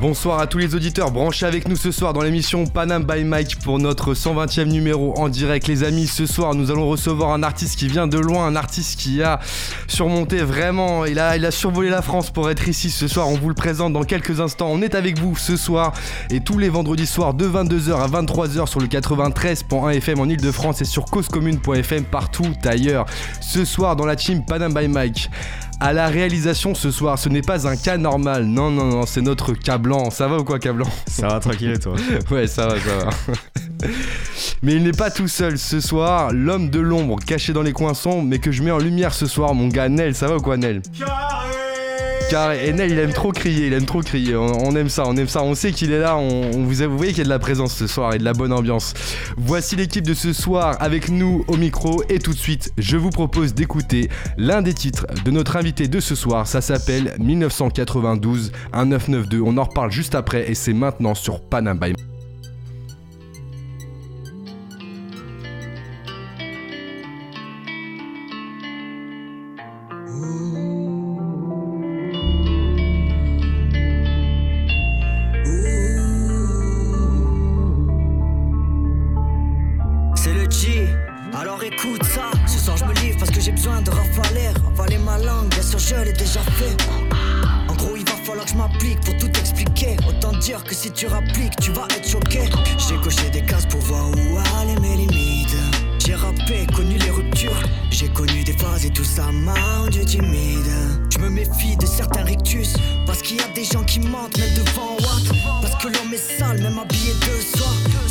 Bonsoir à tous les auditeurs branchés avec nous ce soir dans l'émission Panam by Mike pour notre 120e numéro en direct. Les amis, ce soir nous allons recevoir un artiste qui vient de loin, un artiste qui a surmonté vraiment, il a, survolé la France pour être ici ce soir. On vous le présente dans quelques instants. On est avec vous ce soir et tous les vendredis soirs de 22h à 23h sur le 93.1 FM en Ile-de-France et sur causecommune.fm partout ailleurs. Ce soir dans la team Panam by Mike à la réalisation ce soir. Ce n'est pas un cas normal. Non, non, non, c'est notre cas blanc. Ça va ou quoi, cas blanc? Ça va tranquille et toi? Ouais, ça va, ça va. mais il n'est pas tout seul ce soir. L'homme de l'ombre caché dans les coins sombres, mais que je mets en lumière ce soir, mon gars Nel. Ça va ou quoi, Nel? Car Enel il aime trop crier, il aime trop crier. On, aime ça, on aime ça. On sait qu'il est là. On, vous, vous voyez qu'il y a de la présence ce soir et de la bonne ambiance. Voici l'équipe de ce soir avec nous au micro. Et tout de suite, je vous propose d'écouter l'un des titres de notre invité de ce soir. Ça s'appelle 1992, un 992. On en reparle juste après et c'est maintenant sur Je me méfie de certains rictus, parce qu'il y a des gens qui mentent, même devant moi, Parce que l'homme est sale, même habillé de soi.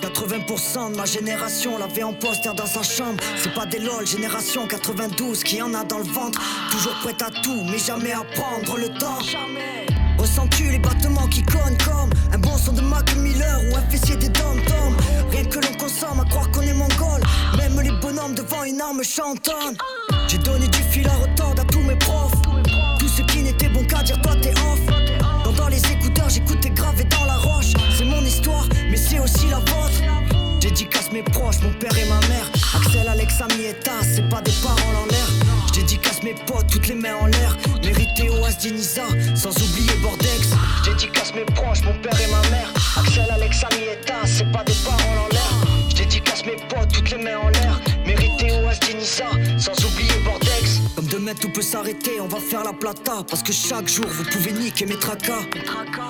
80% de ma génération l'avait en poster dans sa chambre. C'est pas des lol, génération 92 qui en a dans le ventre. Toujours prête à tout, mais jamais à prendre le temps. Ressens-tu les battements qui connent comme un bon son de Mac Miller ou un fessier des dom tom Rien que l'on consomme à croire qu'on est mongol. Même les bonhommes devant une arme chantonnent. J'ai donné du fil à mes proches, mon père et ma mère. Axel, Alex, Amieta, c'est pas des paroles en l'air. Dédicace mes potes, toutes les mains en l'air. Mérité Oas Diniza, sans oublier Bordex. Dédicace mes proches, mon père et ma mère. Axel, Alex, Amieta, c'est pas des paroles en l'air. Dédicace mes potes, toutes les mains en l'air. Mérité Oas Diniza, sans oublier Demain tout peut s'arrêter, on va faire la plata. Parce que chaque jour vous pouvez niquer mes tracas.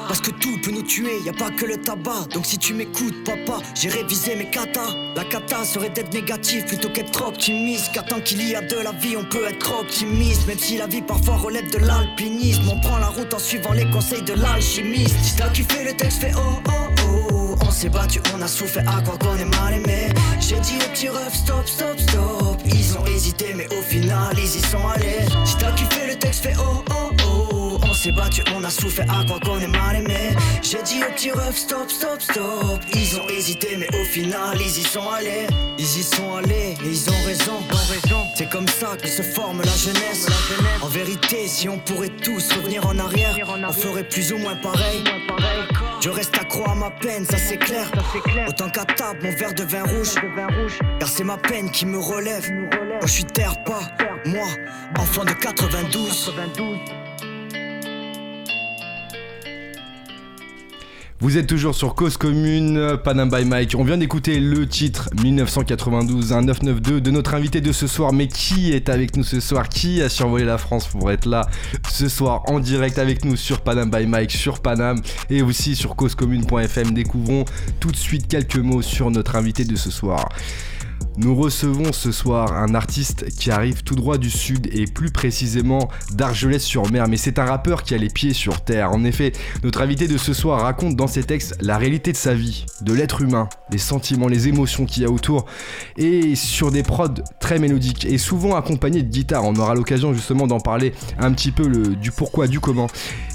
Parce que tout peut nous tuer, y a pas que le tabac. Donc si tu m'écoutes, papa, j'ai révisé mes katas. La kata serait d'être négatif plutôt qu'être optimiste. Tant qu'il y a de la vie, on peut être optimiste. Même si la vie parfois relève de l'alpinisme, on prend la route en suivant les conseils de l'alchimiste. Si t'as kiffé le texte, fait oh oh oh. On s'est battu, on a souffert à quoi qu'on est mal aimé. J'ai dit au petit ref, stop, stop, stop. Ils ont hésité, mais au final, ils y sont allés. Si t'as kiffé le texte, fait oh oh oh. On s'est battu, on a souffert à quoi qu'on est mal aimé. J'ai dit au petit ref, stop, stop, stop. Ils ont hésité, mais au final, ils y sont allés. Ils y sont allés et ils ont raison. raison. C'est comme ça que se forme la jeunesse. En vérité, si on pourrait tous revenir en arrière, on ferait plus ou moins pareil. Je reste accro à ma peine, ça c'est clair. Autant qu'à table, mon verre de vin rouge. Car c'est ma peine qui me relève. Quand je suis terre pas, moi, enfant de 92. Vous êtes toujours sur Cause Commune, Panam by Mike. On vient d'écouter le titre 1992, un 992 de notre invité de ce soir. Mais qui est avec nous ce soir? Qui a survolé la France pour être là ce soir en direct avec nous sur Panam by Mike, sur Panam et aussi sur causecommune.fm Découvrons tout de suite quelques mots sur notre invité de ce soir. Nous recevons ce soir un artiste qui arrive tout droit du sud et plus précisément d'Argelès-sur-Mer, mais c'est un rappeur qui a les pieds sur terre. En effet, notre invité de ce soir raconte dans ses textes la réalité de sa vie, de l'être humain, les sentiments, les émotions qu'il y a autour, et sur des prods très mélodiques et souvent accompagnés de guitare. On aura l'occasion justement d'en parler un petit peu du pourquoi, du comment.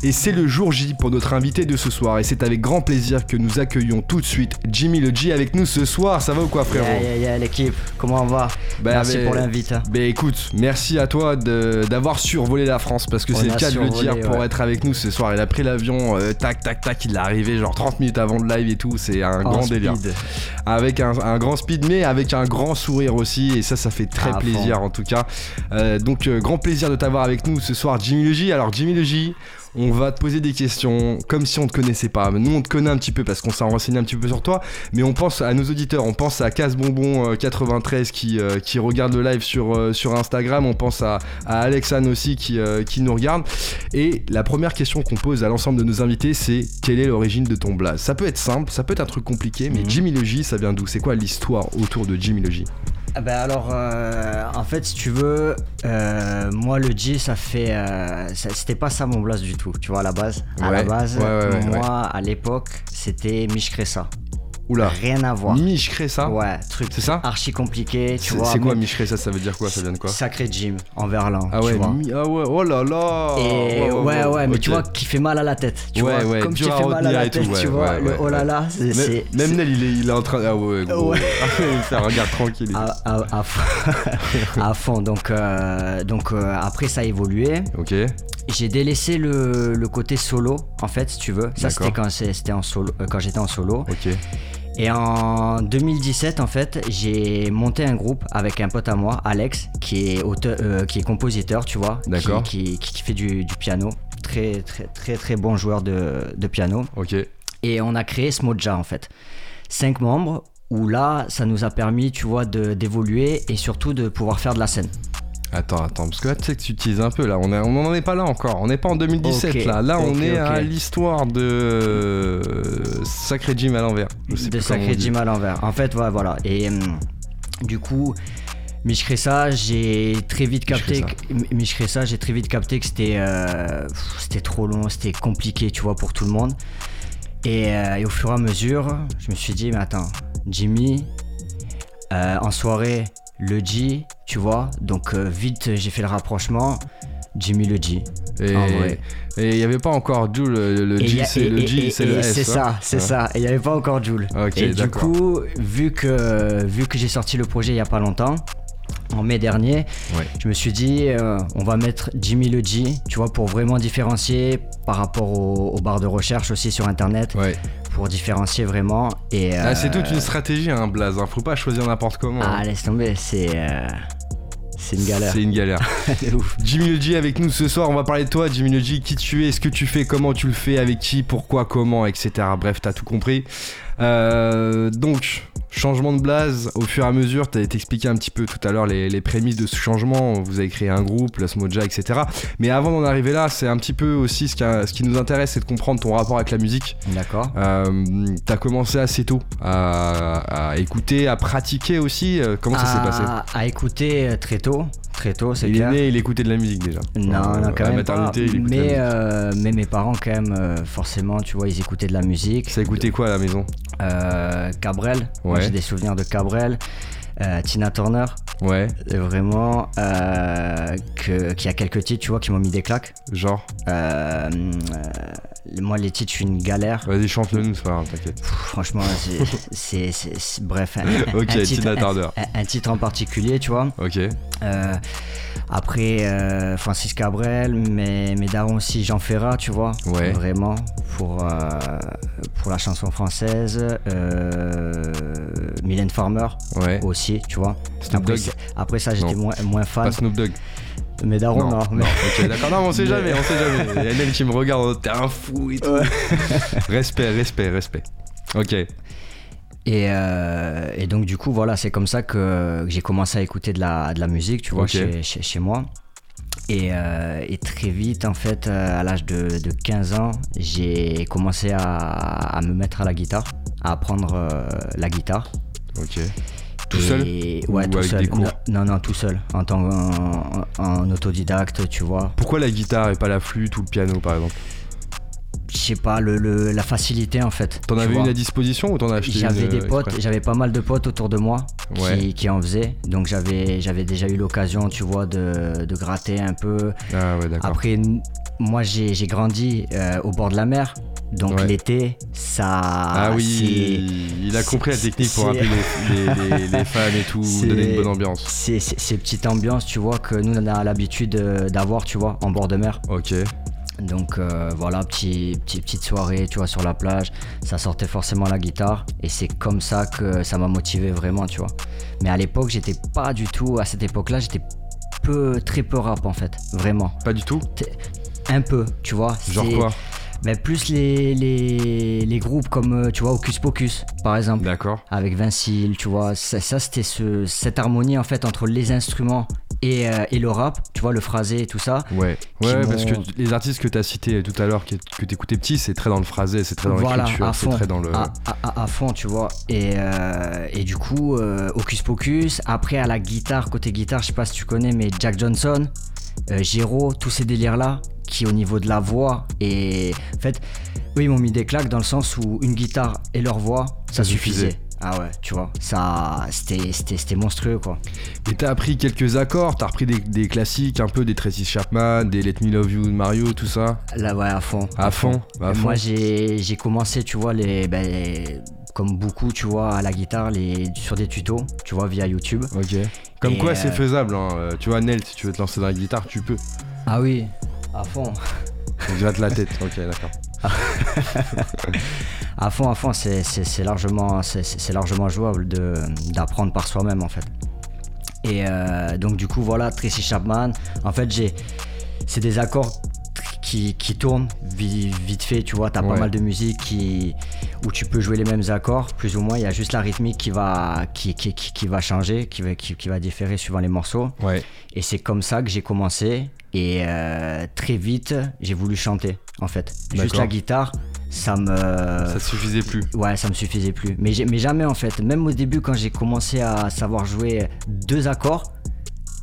Et c'est le jour J pour notre invité de ce soir, et c'est avec grand plaisir que nous accueillons tout de suite Jimmy le G avec nous ce soir. Ça va ou quoi, frérot? Yeah, yeah, yeah, comment on va Bah, Merci pour l'invite. Bah écoute, merci à toi d'avoir survolé la France parce que c'est le cas de le dire pour être avec nous ce soir. Il a pris l'avion, euh, tac tac tac, il est arrivé genre 30 minutes avant le live et tout. C'est un En grand speed. délire. Avec un, un grand speed, mais avec un grand sourire aussi. Et ça, ça fait très plaisir en tout cas. Euh, donc, euh, grand plaisir de t'avoir avec nous ce soir, Jimmy J. Alors, Jimmy J. On va te poser des questions comme si on te connaissait pas. Nous, on te connaît un petit peu parce qu'on s'est renseigné un petit peu sur toi. Mais on pense à nos auditeurs. On pense à Casse Bonbon euh, 93 qui, euh, qui regarde le live sur, euh, sur Instagram. On pense à, à Alexane aussi qui, euh, qui nous regarde. Et la première question qu'on pose à l'ensemble de nos invités, c'est quelle est l'origine de ton blaze Ça peut être simple, ça peut être un truc compliqué, mais Mhm. Jimmy J, ça vient d'où? C'est quoi l'histoire autour de Jimmy Ah bah alors, euh, en fait, si tu veux, euh, moi le G, ça fait, euh, ça- c'était pas ça mon blast du tout, tu vois à la base. À Ouais, la base, ouais, ouais, ouais, moi à l'époque, c'était Mich Cressa. Oula, Rien à voir. Mich crée ça Ouais, truc C'est ça archi compliqué, tu C'est vois. c'est quoi crée ça Ça veut dire quoi Ça vient de quoi Sacré Jim en verlan. Ah tu ouais, vois. Ah ouais, oh là là Et ouais, ouais, mais tu vois, qui fait mal à la tête. Tu Ouais, vois, ouais, comme à fait mal à la tout, tête, tu vois. le oh là là, c'est. Même, Nel, il est, il est en train. Ah ouais, gros. Ouais. il fait un regard tranquille. à, à- à fond. à fond. Donc, euh, donc euh, après, ça a évolué. Ok, J'ai délaissé le, le côté solo, en fait, si tu veux. Ça, c'était quand, en solo, euh, quand j'étais en solo. ok. Et en 2017, en fait, j'ai monté un groupe avec un pote à moi, Alex, qui est, auteur, euh, qui est compositeur, tu vois. qui- D'accord. Qui, qui, qui fait du, du piano. Très, très, très, très bon joueur de, de piano. Ok. Et on a créé Smoja en fait. Cinq membres où là, ça nous a permis, tu vois, de- d'évoluer et surtout de pouvoir faire de la scène. Attends, attends, parce que là, tu sais que tu utilises un peu là. On n'en est pas là encore. On n'est pas en 2017 Ok, là. Là, on est à l'histoire de euh, Sacré Jim à l'envers. De Sacré. Jim à l'envers. En fait, voilà. voilà. Et hum, du coup, Mich Cressa, j'ai très vite capté. Mich Cressa, j'ai très vite capté que c'était euh, c'était trop long, c'était compliqué, tu vois, pour tout le monde. Et, euh, et au fur et à mesure, je me suis dit, mais attends, Jimmy, euh, en soirée, le G, tu vois. Donc euh, vite, j'ai fait le rapprochement. Jimmy le G. Et et il n'y avait pas encore Jules, le, le G, c'est le G, c'est le et S. C'est hein. ça, c'est Ouais. ça. Et il n'y avait pas encore Joule. Et du coup, vu que, vu que j'ai sorti le projet il n'y a pas longtemps, en mai dernier, Ouais. je me suis dit, euh, on va mettre Jimmy le G, tu vois, pour vraiment différencier par rapport au- aux barres de recherche aussi sur Internet, Ouais. Pour différencier vraiment. Et, Ah, c'est euh, toute une stratégie, un blaze. Hein. Faut pas choisir n'importe comment. Ah, hein. laisse tomber, c'est. euh, c'est une galère. C'est une galère. Ouf. Jimmy Le G avec nous ce soir, on va parler de toi, Jimmy Le G, qui tu es, ce que tu fais, comment tu le fais, avec qui, pourquoi, comment, etc. Bref, t'as tout compris. Euh, donc, changement de blaze au fur et à mesure, t'as expliqué un petit peu tout à l'heure les, les prémices de ce changement, vous avez créé un groupe, la Smoja, etc. Mais avant d'en arriver là, c'est un petit peu aussi ce qui, a- ce qui nous intéresse, c'est de comprendre ton rapport avec la musique. D'accord. Euh, t'as commencé assez tôt à, à écouter, à pratiquer aussi. Euh, comment ça s'est passé? À, à écouter euh, très tôt, très tôt, c'est Il est né, il écoutait de la musique déjà. Non, Euh, non, quand à la même pas. Mais, euh, mais mes parents, quand même, euh, forcément, tu vois, ils écoutaient de la musique. Ça écoutait quoi à la maison? Euh, Cabrel, j'ai des souvenirs de Cabrel. Euh, Tina Turner, Ouais, euh, vraiment, euh, que, qui a quelques titres, tu vois, qui m'ont mis des claques. genre? Euh, euh, moi, les titres, je suis une galère. Vas-y, chante-le nous, c'est pas t'inquiète. Franchement, c'est- Bref, un, Ok, un titre, un- titre en particulier, tu vois. Ok, Euh, après, euh, Francis Cabrel, mais, mais darons aussi Jean Ferrat, tu vois. Ouais. Vraiment, pour, euh, pour la chanson française. Mylène Farmer ouais. aussi, tu vois. Snoop Après, Dogg après ça, j'étais moins, moins fan. Pas Snoop Dogg. Mais darons, non. mais- ok, d'accord. Non, mais on sait Mais- jamais, on sait jamais. Il y a Nel qui me regarde, t'es un fou et tout. respect, respect, respect. Ok, Et, euh, et donc, du coup, voilà, c'est comme ça que, j'ai commencé à écouter de la, de la musique, tu vois, chez, chez, chez moi. Et, euh, et très vite, en fait, euh, à l'âge de, de 15 ans, j'ai commencé à, à me mettre à la guitare, à apprendre euh, la guitare. ok. Tout seul Ouais, Ou tout avec seul. des cours Non, non, tout seul. En tant en, en autodidacte, tu vois. Pourquoi la guitare et pas la flûte ou le piano par exemple? Je sais pas, le, le- la facilité en fait. T'en avais vois. une à disposition ou t'en as acheté J'avais une, des euh, potes, j'avais pas mal de potes autour de moi qui, Ouais. qui en faisaient. Donc j'avais, j'avais déjà eu l'occasion, tu vois, de, de gratter un peu. Ah ouais, d'accord. Après, moi j'ai, j'ai grandi euh, au bord de la mer. Donc Ouais. l'été, ça. Ah oui, il a compris la technique pour rappeler les, les- les- les fans et tout, donner une bonne ambiance. C'est, ces petites ambiances, tu vois, que nous on a l'habitude euh, d'avoir, tu vois, en bord de mer. Ok. Donc euh, voilà, petit, petit- petite soirée, tu vois, sur la plage, ça sortait forcément la guitare et c'est comme ça que ça m'a motivé vraiment, tu vois. Mais à l'époque, j'étais pas du tout, à cette époque-là, j'étais peu, très peu rap en fait, vraiment. Pas du tout? Un peu, tu vois. Genre quoi? Mais plus les, les, les groupes comme, euh, tu vois, Hocus Pocus, par exemple. D'accord. Avec Vincile, tu vois, ça, ça, c'était ce, cette harmonie en fait entre les instruments et, euh, et le rap, tu vois, le phrasé et tout ça. Ouais. Ouais, parce que les artistes que t'as cités tout à l'heure, que, que t'écoutais petit, c'est très dans le phrasé, c'est très dans voilà, l'écriture, c'est très dans le. à, à- fond, tu vois. Et, euh, et du coup, euh, Hocus Pocus. Après, à la guitare, côté guitare, je sais pas si tu connais, mais Jack Johnson, Giro, tous ces délires-là, qui au niveau de la voix. Et en fait, eux, ils m'ont mis des claques dans le sens où une guitare et leur voix, ça, Ça suffisait. suffisait. Ah ouais, tu vois, ça, c'était, c'était, c'était monstrueux, quoi. Et t'as appris quelques accords, t'as repris des, des classiques, un peu des Tracy Chapman, des Let Me Love You de Mario, tout ça Là, ouais, à fond. À fond, à Et fond. Moi, j'ai j'ai commencé, tu vois, les, ben, les- comme beaucoup, tu vois, à la guitare, les, sur des tutos, tu vois, via YouTube. Ok. Comme Et, quoi, euh, c'est faisable. hein. Euh, Tu vois, Nel, si tu veux te lancer dans la guitare, tu peux. Ah oui, à fond. On gratte la tête. Ok, d'accord. À fond, à fond, c'est- largement, c'est- largement jouable de- d'apprendre par soi-même, en fait. Et euh, donc, du coup, voilà, Tracy Chapman. En fait, j'ai. C'est des accords qui, qui tournent vi- vite fait, tu vois. T'as Ouais. pas mal de musique qui, où tu peux jouer les mêmes accords, plus ou moins. Il y a juste la rythmique qui va, qui, qui, qui- qui va changer, qui va, qui va différer suivant les morceaux. Ouais. Et c'est comme ça que j'ai commencé. Et euh, très vite, j'ai voulu chanter, en fait. Juste la guitare, ça me. Ça suffisait plus. Ouais, ça me suffisait plus. Mais, jamais en fait. Même au début, quand j'ai commencé à savoir jouer deux accords,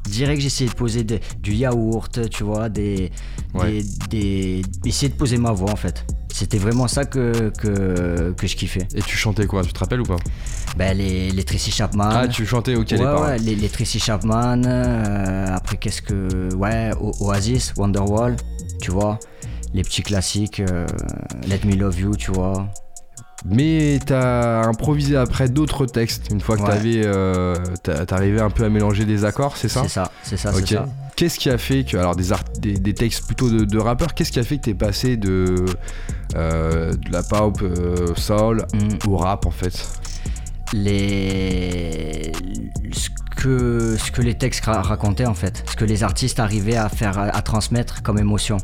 direct j'essayais de poser du yaourt, tu vois, des, Ouais. des, des- Essayer de poser ma voix en fait. C'était vraiment ça que, que, que je kiffais. Et tu chantais quoi Tu te rappelles ou pas? Ben, les, les Tracy Chapman. Ah, tu chantais, ok, les ouais, paroles. ouais, les, les Tracy Chapman. euh, après, qu'est-ce que. Ouais, O- Oasis, Wonderwall, tu vois. Les petits classiques, euh, Let Me Love You, tu vois. Mais t'as improvisé après d'autres textes une fois que Ouais. t'avais, euh, t'a- t'arrivais un peu à mélanger des accords, c'est ça? C'est ça, c'est ça, Ok. c'est ça. Qu'est-ce qui a fait que, alors des, art- des, des textes plutôt de, de rappeurs, qu'est-ce qui a fait que t'es passé de, euh, de la pop euh, soul Mm. au rap en fait? Les ce que ce que les textes ra- racontaient en fait, ce que les artistes arrivaient à faire à, à transmettre comme émotion.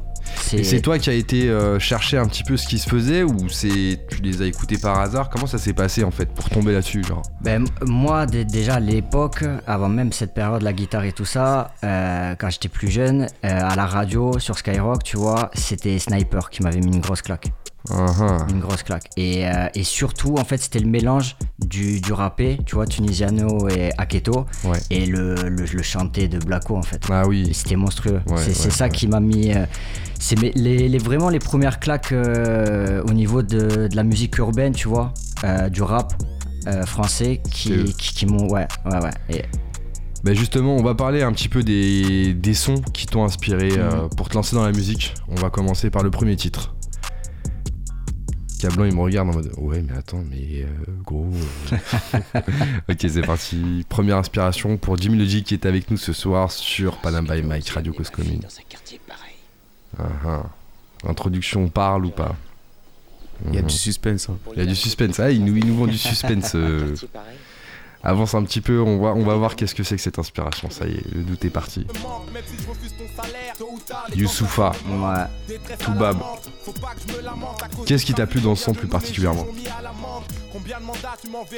Et c'est toi qui as été euh, chercher un petit peu ce qui se faisait ou c'est tu les as écoutés par hasard? Comment ça s'est passé en fait pour tomber là-dessus genre? Ben, moi, dé- déjà à l'époque, avant même cette période, la guitare et tout ça, euh, quand j'étais plus jeune, euh, à la radio, sur Skyrock, tu vois, c'était Sniper qui m'avait mis une grosse claque. Ah. Une grosse claque. Et, euh, et surtout, en fait, c'était le mélange du, du rappé, tu vois, Tunisiano et Aketo, Ouais. et le, le, le chanté de Blacko, en fait. Ah Et oui. C'était monstrueux. Ouais, c'est ça qui m'a mis. euh, c'est les, les- vraiment les premières claques euh, au niveau de, de la musique urbaine, tu vois, du rap français qui, qui, qui m'ont. Ouais, ouais, ouais. Et- Bah justement, on va parler un petit peu des, des sons qui t'ont inspiré euh, pour te lancer dans la musique. On va commencer par le premier titre. Cablan il me regarde en mode ouais mais attends mais euh, gros. euh. ok c'est parti. Première inspiration pour Jimmy Logic qui est avec nous ce soir sur Panam by Mike Radio Cause Commune. Ah, ah. Introduction parle ou pas? Il y a Mhm. du suspense. hein. Il y a du suspense. Ah il nous, il nous vend du suspense. euh. Avance un petit peu, on va, on va voir qu'est-ce que c'est que cette inspiration. Ça y est, le doute est parti. Youssoufa, ouais. Toubab. Qu'est-ce qui t'a plu dans ce son plus particulièrement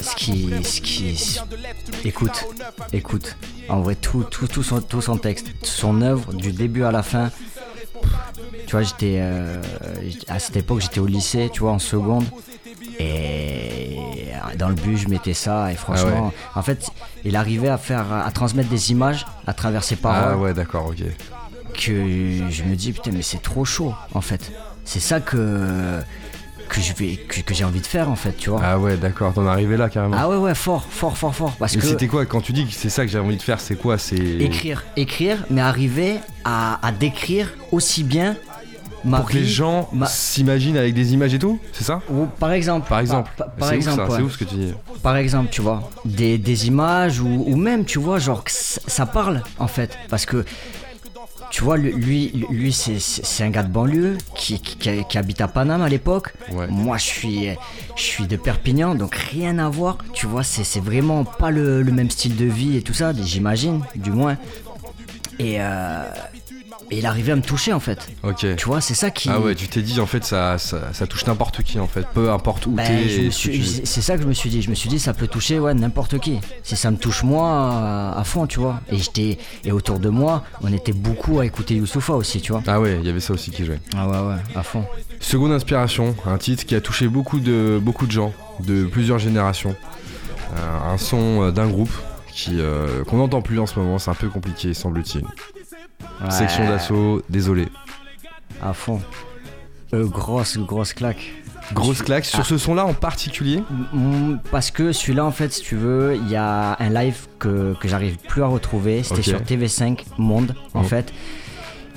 Ce qui. Ce qui écoute, écoute. En vrai, tout, tout, tout, son, tout son texte, son œuvre, du début à la fin. Tu vois, j'étais. euh, à cette époque, j'étais au lycée, tu vois, en seconde. Et dans le bus, je mettais ça et franchement, en fait, il arrivait à faire, à transmettre des images à travers ses paroles Ah ouais, d'accord, ok. que je me dis putain mais c'est trop chaud en fait. C'est ça que que je vais que, que j'ai envie de faire en fait, tu vois. Ah ouais, d'accord, t'en es arrivé là carrément. Ah ouais ouais fort fort fort fort parce Mais que c'était quoi quand tu dis que c'est ça que j'ai envie de faire C'est quoi C'est écrire écrire mais arriver à, à décrire aussi bien ma pour que les gens ma- s'imaginent avec des images et tout C'est ça ou par exemple Par exemple. par, par c'est exemple ouais. c'est ce que tu dis. par exemple tu vois des, des images ou, ou même tu vois genre que ça parle en fait parce que tu vois lui lui, c'est c'est un gars de banlieue qui, qui, qui habite à Paname à l'époque Ouais. moi je suis je suis de Perpignan donc rien à voir tu vois c'est c'est vraiment pas le, le même style de vie et tout ça j'imagine du moins et, euh, et il arrivait à me toucher en fait Ok. tu vois c'est ça qui Ah ouais, tu t'es dit en fait ça, ça, ça touche n'importe qui en fait, peu importe où Ben, t'es. suis- c'est ça que je me suis dit. Je me suis dit, ça peut toucher ouais, n'importe qui. Si ça me touche moi à, à fond, tu vois. Et j'étais et autour de moi, on était beaucoup à écouter Youssoufa aussi, tu vois. Ah ouais, il y avait ça aussi qui jouait. Ah ouais, ouais, à fond. Seconde inspiration, un titre qui a touché beaucoup de, beaucoup de gens, de plusieurs générations. Euh, un son euh, d'un groupe qui euh, qu'on n'entend plus en ce moment, c'est un peu compliqué semble-t-il. Ouais, Section d'assaut, désolé. À fond. Euh, grosse, grosse claque. Grosse claque sur Ah. ce son-là en particulier. Parce que celui-là, en fait, si tu veux, il y a un live que, que j'arrive plus à retrouver. C'était sur TV5 Monde, en Mhm. fait.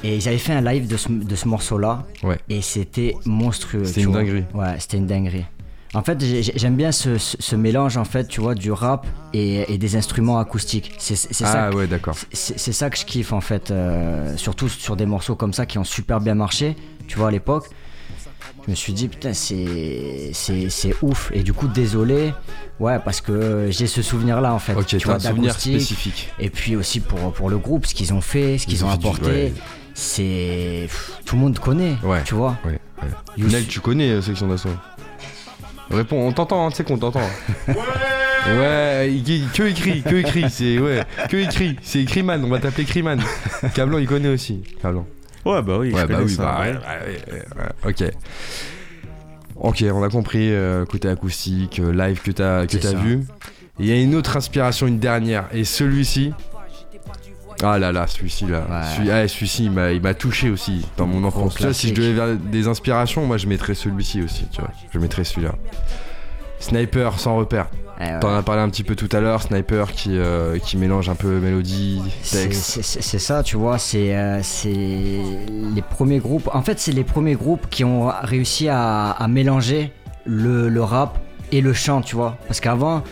Et ils avaient fait un live de ce, de ce morceau-là. Ouais. Et c'était monstrueux. C'était une vois. dinguerie. Ouais, c'était une dinguerie. En fait, j'ai- j'ai- j'aime bien ce, ce- ce mélange, en fait, tu vois, du rap et, et des instruments acoustiques. C'est c'est ça. Ah ouais, d'accord. C'est ça que je kiffe en fait, euh, surtout sur des morceaux comme ça qui ont super bien marché, tu vois à l'époque. Je me suis dit putain c'est ouf et du coup désolé, ouais parce que j'ai ce souvenir là en fait, Ok, tu vois un souvenir d'acoustique. spécifique. Et puis aussi pour pour le groupe, ce qu'ils ont fait, ce qu'ils Ils ont apporté, ouais. c'est tout le monde connaît, Ouais. tu vois. Ouais, ouais. Nel, tu connais euh, Section d'assaut? Réponds, on t'entend, hein, tu sais qu'on t'entend. Ouais, il- que écrit, que écrit, c'est ouais, que écrit, c'est Criman, on va t'appeler Criman. Cablan, il connaît aussi. Cablan. Ouais, bah oui, Ouais, je bah oui, ça, bah ouais. ouais, ouais, ouais, ouais, ok. Ok, on a compris euh, côté acoustique, euh, live que t'as que ça. vu. Il y a une autre inspiration, une dernière, et celui-ci. Ah là là, celui-ci là, celui, ah, celui-ci il m'a, il m'a touché aussi dans mon enfance. Tu vois, si je devais faire des inspirations, moi je mettrais celui-ci aussi, tu vois. Je mettrais celui-là. Sniper sans repère. Eh ouais. T'en as parlé un petit peu tout à l'heure, Sniper qui, euh, qui mélange un peu mélodie, texte. C'est ça, tu vois, c'est euh, les premiers groupes. En fait, c'est les premiers groupes qui ont réussi à, à mélanger le, le rap et le chant, tu vois. Parce qu'avant,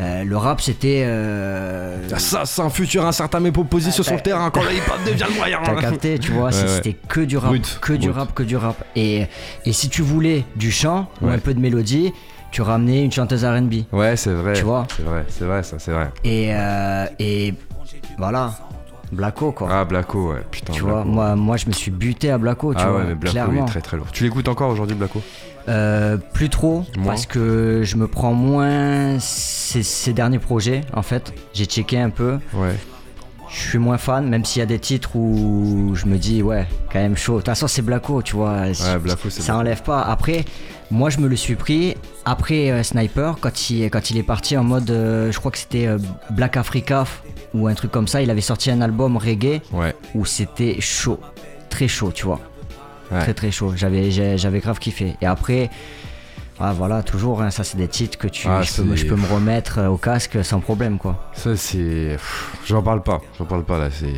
euh, le rap c'était. euh, Ah, Ça, c'est un futur incertain mais proposé sur son terrain quand le hip-hop devient le moyen. T'as capté, tu vois, ouais. c'était que du rap, Brut, que du brut. rap, que du rap. Et, et si tu voulais du chant ou un peu de mélodie, tu ramenais une chanteuse R&B. Ouais, c'est vrai. Tu vois C'est vrai, c'est vrai, ça, c'est vrai. Et, euh, et voilà, Blacko quoi. Ah, Blacko, ouais, putain. tu Blacko. vois, moi, moi je me suis buté à Blacko, tu ah vois, ouais, mais Blacko, il est très très lourd. Tu l'écoutes encore aujourd'hui, Blacko Euh, plus trop, Moins parce que je me prends moins ces, ces derniers projets, en fait. J'ai checké un peu, Ouais. je suis moins fan, même s'il y a des titres où je me dis, ouais, quand même chaud. De toute façon, c'est Blacko, tu vois. Ouais, Blacko, c'est Ça enlève pas. Après, moi, je me le suis pris après euh, Sniper, quand il, quand il est parti en mode, euh, je crois que c'était Black Africa ou un truc comme ça. Il avait sorti un album reggae Ouais. où c'était chaud, très chaud, tu vois. Ouais. Très très chaud. J'avais j'avais grave kiffé. Et après, ah, voilà, toujours, hein, ça c'est des titres que tu, Ah, je, peux, me- je c'est- peux me remettre euh, au casque sans problème, quoi. Ça, c'est. J'en parle pas, j'en parle pas là, c'est.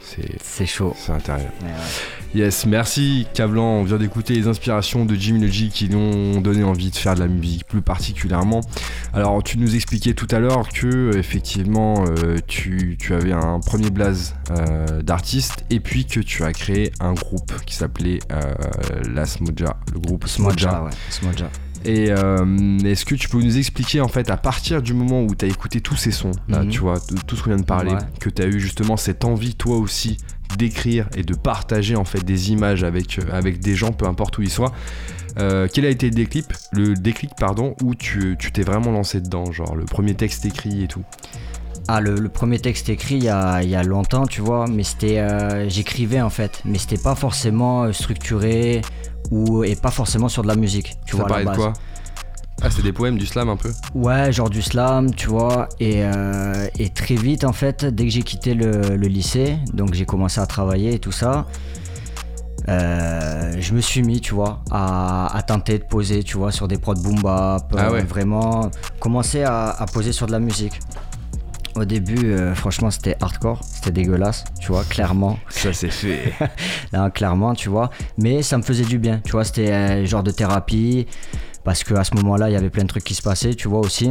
C'est. C'est chaud. C'est intérieur. Ouais, ouais. Yes, merci Cablan. On vient d'écouter les inspirations de Jimmy le G qui nous ont donné envie de faire de la musique plus particulièrement. Alors, tu nous expliquais tout à l'heure que effectivement euh, tu, tu avais un premier blaze euh, d'artiste et puis que tu as créé un groupe qui s'appelait euh, La Smoja, le groupe Smoja. Smoja, ouais. Smoja. Et euh, est-ce que tu peux nous expliquer en fait à partir du moment où tu as écouté tous ces sons, là, Mhm. tu vois, tout ce qu'on vient de parler, Ouais. que tu as eu justement cette envie toi aussi d'écrire et de partager en fait des images avec, euh, avec des gens, peu importe où ils soient. euh, quel a été le déclic, le déclic pardon, où tu tu t'es vraiment lancé dedans, genre le premier texte écrit et tout? Ah, le, le premier texte écrit il y a, il y a longtemps, tu vois, mais c'était. euh, J'écrivais en fait, mais c'était pas forcément structuré ou, et pas forcément sur de la musique. Tu Ça vois, parlait de quoi? Ah, c'est des poèmes, du slam un peu Ouais, genre du slam, tu vois. Et, euh, et très vite, en fait, dès que j'ai quitté le, le lycée, donc j'ai commencé à travailler et tout ça, euh, je me suis mis, tu vois, à, à tenter de poser, tu vois, sur des prods boom bap, Ah euh, ouais. vraiment commencer à, à poser sur de la musique. Au début, euh, franchement, c'était hardcore, c'était dégueulasse, tu vois, clairement. Ça, c'est fait. Là, clairement, tu vois. Mais ça me faisait du bien, tu vois. C'était un genre de thérapie. Parce qu'à ce moment-là, il y avait plein de trucs qui se passaient, tu vois, aussi.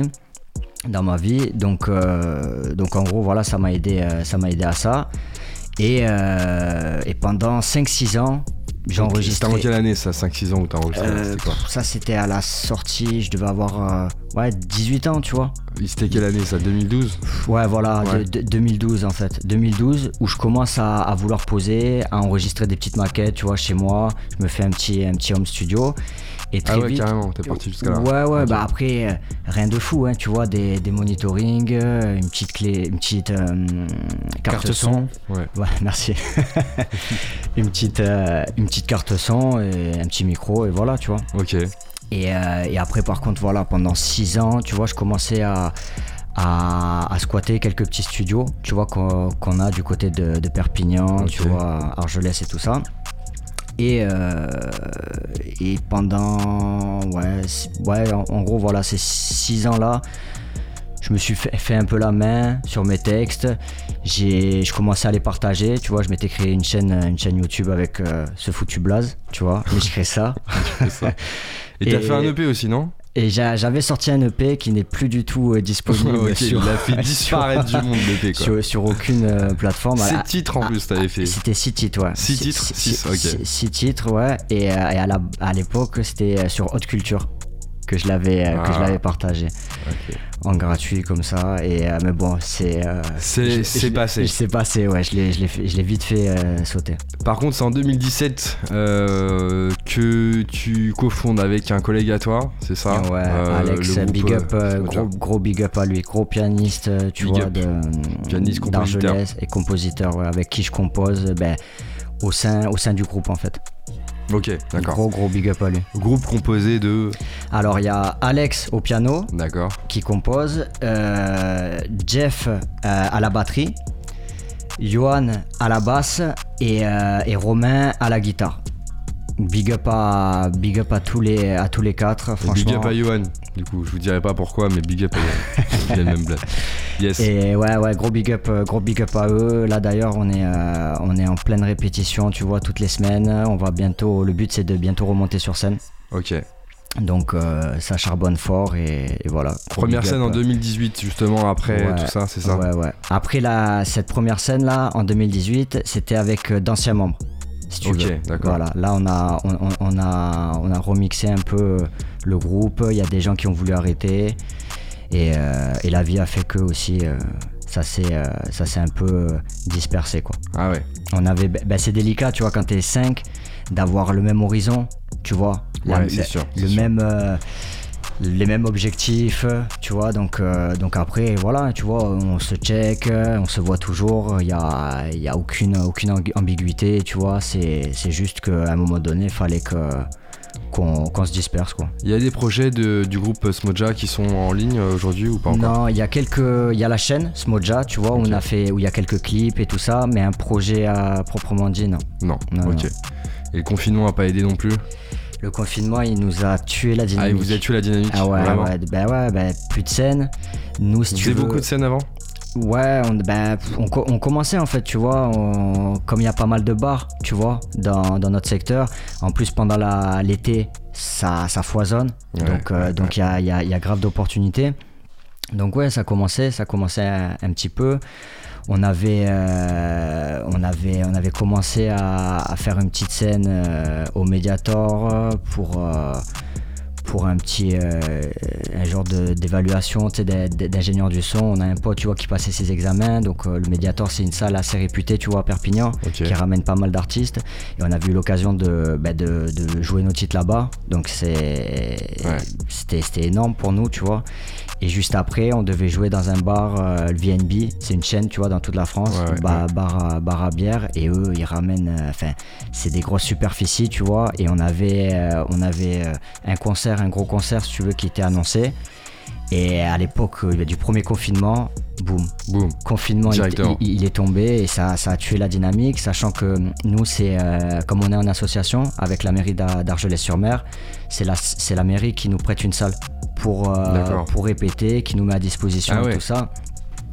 Dans ma vie. Donc, euh, donc en gros, voilà, ça m'a aidé, euh, ça m'a aidé à ça. Et, euh, et pendant 5-6 ans, j'ai C'était en enregistré. quelle année ça 5-6 ans où t'as enregistré quoi ça, c'était à la sortie. Je devais avoir ouais, 18 ans, tu vois. C'était quelle année ça 2012 Ouais, voilà, de- Ouais. de- 2012 en fait. 2012, où je commence à, à vouloir poser, à enregistrer des petites maquettes, tu vois, chez moi. Je me fais un petit, un petit home studio. Et très Ah ouais, vite. carrément, t'es parti jusqu'à là. Ouais, ouais, bah après, euh, rien de fou, hein, tu vois, des, des monitoring, euh, une petite clé, une petite euh, carte, Carte son. Ouais. Ouais, merci. une, petite, euh, une petite carte son et un petit micro, et voilà, tu vois. Ok. Et, euh, et après, par contre, voilà, pendant 6 ans, tu vois, je commençais à, à, à squatter quelques petits studios, tu vois, qu'on a du côté de, de Perpignan, tu vois, Argelès et tout ça. Et, euh, et pendant, ouais, ouais en, en gros, voilà, ces 6 ans-là, je me suis fait, fait un peu la main sur mes textes. J'ai, je commençais à les partager, tu vois. Je m'étais créé une chaîne, une chaîne YouTube avec euh, ce foutu blaze, tu vois. Mais je crée ça. Ça. Et t'as Et- fait un EP aussi, non? Et j'a- j'avais sorti un EP qui n'est plus du tout euh, disponible sur, Il a fait sur- disparaître du monde l'EP quoi. sur, sur aucune euh, plateforme. Sept Ah, titres en plus t'avais fait. C'était 6 titres, ouais. Six titres Six, ok. 6 titres, ouais. Et, euh, et à l'époque, c'était sur Haute Culture que je l'avais euh, que je Ah. l'avais partagé en gratuit comme ça. Et, euh, mais bon, c'est. euh, C'est je- passé. C'est passé, ouais. Je l'ai je l'ai vite fait sauter. Par contre, c'est en 2017 euh, que tu cofondes avec un collègue à toi, c'est ça? Ouais, Alex, le groupe, big up, gros, gros big up à lui, gros pianiste, tu Big vois, de Pianiste, compositeur. et compositeur, ouais, avec qui je compose, ben, au sein, au sein du groupe en fait. Ok, d'accord. Gros gros big up à lui. Groupe composé de. Alors il y a Alex au piano D'accord. qui compose, euh, Jeff euh, à la batterie, Johan à la basse et, euh, et Romain à la guitare. Big up à, big up à tous les, à tous les quatre, franchement. Big up à Johan. Du coup, je vous dirai pas pourquoi, mais big up à Johan. Même blague. Yes. Et ouais, ouais, gros big up, euh, gros big up à eux. Là d'ailleurs, on est, euh, on est en pleine répétition, tu vois, toutes les semaines. On va bientôt, le but c'est de bientôt remonter sur scène. Ok. Donc euh, ça charbonne fort et, et voilà. Première scène up. en 2018, justement, après Ouais, tout ça, c'est ça? Ouais, ouais. Après la, cette première scène là, en 2018, c'était avec euh, d'anciens membres. Si tu Ok, veux. d'accord. Voilà, là on a, on, on- on a, on a remixé un peu euh, le groupe. Il y a des gens qui ont voulu arrêter. Et, euh, et la vie a fait que aussi, euh, ça s'est euh, un peu dispersé quoi. Ah ouais. On avait, ben, c'est délicat, tu vois, quand t'es 5, d'avoir le même horizon, tu vois. Ouais, sûr, Le sûr. même, les mêmes objectifs, tu vois. Donc, euh, donc après, voilà, tu vois, on se check, on se voit toujours. Il y a, y a aucune, aucune ambi- ambiguïté, tu vois. C'est, juste qu'à un moment donné, il fallait que, qu'on, se disperse, quoi. Il y a des projets de- du groupe Smodja qui sont en ligne euh, aujourd'hui ou pas encore? Non, il y a quelques, il y a la chaîne Smoja, tu vois, où on a fait, où il y a quelques clips et tout ça, mais un projet à proprement dit, non. Non. Non, ok. non. Et le confinement a pas aidé non plus? Le confinement, il nous a tué la Ah, dynamique. il vous a tué la dynamique Ah ouais, vraiment ouais, bah ouais, bah, plus de scène. Nous, si Vous tu veux- beaucoup de scènes avant? Ouais, on, bah, on, co- on commençait en fait, tu vois, on- comme il y a pas mal de bars, tu vois, dans, dans notre secteur. En plus, pendant l'été, ça, ça foisonne. Ouais, donc, euh, ouais, donc il y, a, y a- y a grave d'opportunités. Donc ouais, ça commençait, ça commençait un, un petit peu. On avait, euh, on avait, on avait commencé à, à faire une petite scène euh, au Mediator pour, euh, pour un petit un genre d'évaluation d'ingénieur du son. On a un pote tu vois, qui passait ses examens. Donc le Mediator, c'est une salle assez réputée tu vois, à Perpignan qui ramène pas mal d'artistes. Et on avait eu l'occasion de, bah, de, de jouer nos titres là-bas. Donc Ouais. c'était énorme pour nous, tu vois. Et juste après, on devait jouer dans un bar, euh, le VNB, c'est une chaîne, tu vois, dans toute la France, Ouais, ouais, bar, bar à, bar à bière. Et eux, ils ramènent, euh, enfin, c'est des grosses superficies, tu vois. Et on avait, euh, on avait euh, un concert un gros concert, si tu veux, qui était annoncé. Et à l'époque euh, du premier confinement, boum, Boum. confinement, il, Directement. il- il est tombé et ça, ça a tué la dynamique, sachant que nous, c'est euh, comme on est en association avec la mairie d'A- d'Argelès-sur-Mer, c'est la, c'est la mairie qui nous prête une salle pour, euh, pour répéter, qui nous met à disposition Ah ouais. tout ça.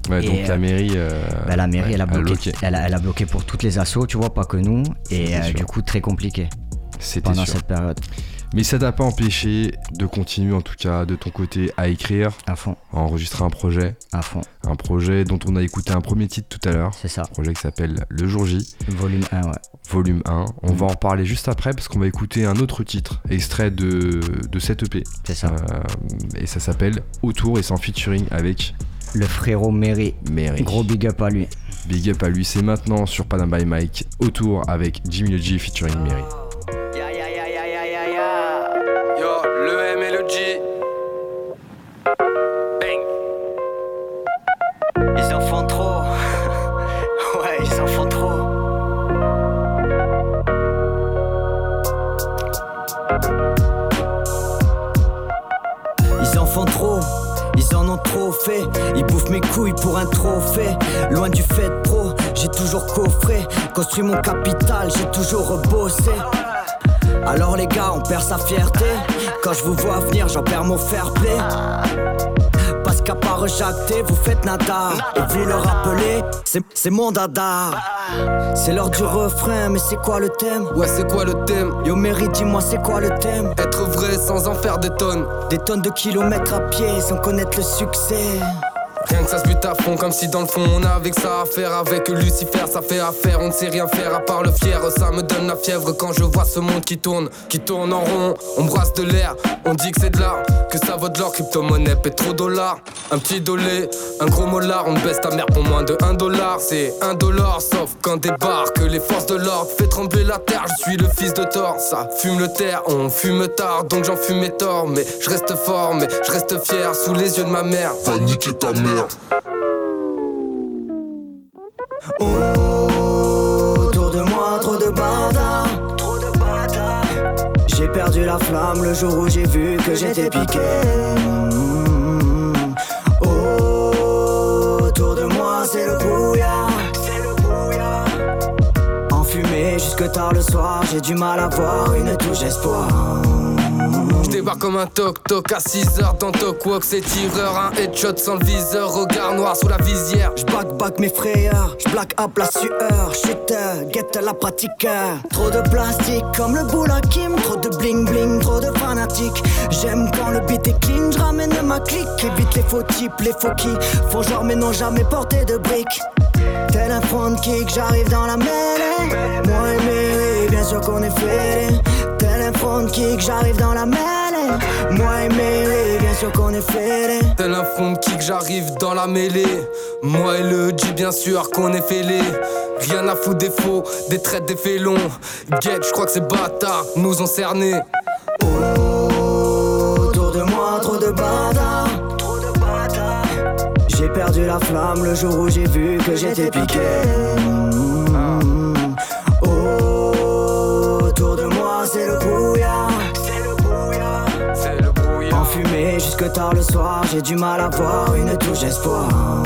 Ouais, Et, donc euh, la mairie. euh, Bah, la mairie, ouais, elle, a bloqué, loqué. elle, a, elle a bloqué pour toutes les assos, tu vois, pas que nous. Et euh, du coup, très compliqué pendant sûr. cette période. Mais ça t'a pas empêché de continuer, en tout cas, de ton côté, à écrire, À fond, à enregistrer un projet. à fond, Un projet dont on a écouté un premier titre tout à l'heure. c'est ça. Un projet qui s'appelle Le Jour J, Volume 1, ouais. volume 1. On va en reparler juste après parce qu'on va écouter un autre titre, extrait de, de cette EP. C'est ça. Euh, et ça s'appelle Autour et en featuring avec Le frérot Mary, Mary. gros big up à lui. Big up à lui, c'est maintenant sur Panam by Mike. Autour avec Jimmy G featuring Mary. En ont trop fait, ils bouffent mes couilles pour un trophée. Loin du fait pro, j'ai toujours coffré. Construit mon capital, j'ai toujours bossé. Alors les gars, on perd sa fierté. Quand je vous vois venir, j'en perds mon fair play. Vous faites nada. Et vous le rappelez, c'est c'est mon dada. C'est l'heure du refrain, mais c'est quoi le thème? Ouais, c'est quoi le thème? Yo Mary, dis-moi c'est quoi le thème? Être vrai sans en faire des tonnes. Des tonnes de kilomètres à pied sans connaître le succès. Rien que ça se bute à fond, comme si dans le fond on a avec ça à faire. Avec Lucifer, ça fait affaire, on ne sait rien faire à part le fier. Ça me donne la fièvre quand je vois ce monde qui tourne, qui tourne en rond. On brasse de l'air, on dit que c'est de l'art, que ça vaut de l'or, crypto-monnaie, pétrodollar. Un petit dolé, un gros molar, on baisse ta mère pour moins de 1 dollar. C'est un dollar, sauf quand débarque les forces de l'ordre. Fait trembler la terre, je suis le fils de Thor. Ça fume le terre, on fume tard, donc j'en fume mes torts. Mais je reste fort, mais je reste fier sous les yeux de ma mère. Va niquer ta mère. Autour de moi, trop de bâtards. Trop de bâtards. J'ai perdu la flamme le jour où j'ai vu que j'étais piqué. Mmh. Autour de moi, c'est le brouillard. C'est le brouillard. Enfumé jusque tard le soir, j'ai du mal à voir une touche d'espoir. Je débarque comme un toc-toc à 6h dans Tok Walk, c'est tireur, un headshot sans le viseur, regard noir sous la visière. Je back mes frayeurs, je black up la sueur, shooter, guette la pratique. Trop de plastique comme le boule à Kim, trop de bling bling, trop de fanatiques. J'aime quand le beat est clean, je ramène ma clique, évite les faux types, les faux qui font genre mais n'ont jamais porté de briques. Tel un front kick, j'arrive dans la mêlée. Moi et Mary, bien sûr qu'on est fêlés. Front kick, j'arrive dans la mêlée. Moi et Mary, bien sûr qu'on est fêlés. Tel un front kick, j'arrive dans la mêlée. Moi et le G, bien sûr qu'on est fêlés. Rien à foutre des faux, des traites, des félons. Get, je crois que ces bâtards nous ont cernés. Autour de moi, trop de bâtards. Trop de bâtards. J'ai perdu la flamme le jour où j'ai vu que j'étais piqué. C'est le brouillard. C'est le brouillard. C'est le brouillard. Enfumé jusque tard le soir, j'ai du mal à voir une touche d'espoir.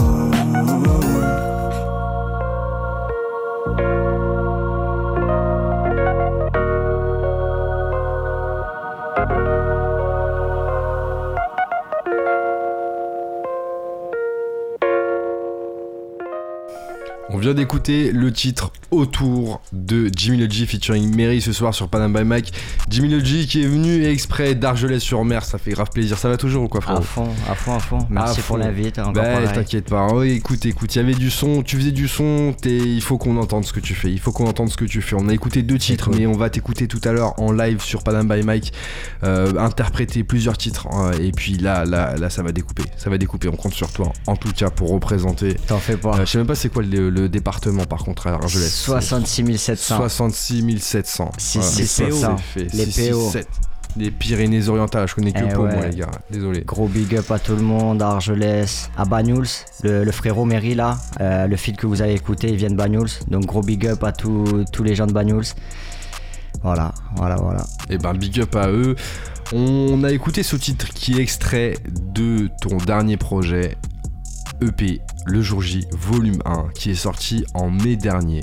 Vient d'écouter le titre Autour de Jimmy le G featuring Mary ce soir sur Panam by Mike. Jimmy le G qui est venu exprès d'Argelès-sur-Mer, ça fait grave plaisir. Ça va toujours ou quoi, À frérot fond, à fond, à fond. Merci À pour fond. l'invite. Encore Bah, t'inquiète pas. Oh, écoute, écoute, il y avait du son, tu faisais du son, t'es- il faut qu'on entende ce que tu fais. Il faut qu'on entende ce que tu fais. On a écouté deux titres, cool. mais on va t'écouter tout à l'heure en live sur Panam by Mike, euh, interpréter plusieurs titres. euh, et puis là, là, là, ça va découper. Ça va découper. On compte sur toi, en tout cas, pour représenter. T'en fais pas. Euh, je sais même pas c'est quoi le, le département par contre à Argelès. 66 700. 66 700. Si, Voilà, si, ça, PO. c'est fait. Les 6, PO. 7. Les Pyrénées-Orientales, je connais que Eh moi, les gars. Désolé. Gros big up à tout le monde, à Argelès, à Banyuls, le, le frérot là, euh, le feed que vous avez écouté, il vient de Banyuls, donc gros big up à tous tous les gens de Banyuls. Voilà, voilà, voilà. Et ben, big up à eux. On a écouté ce titre qui est extrait de ton dernier projet EP, Le Jour J, volume 1, qui est sorti en mai dernier.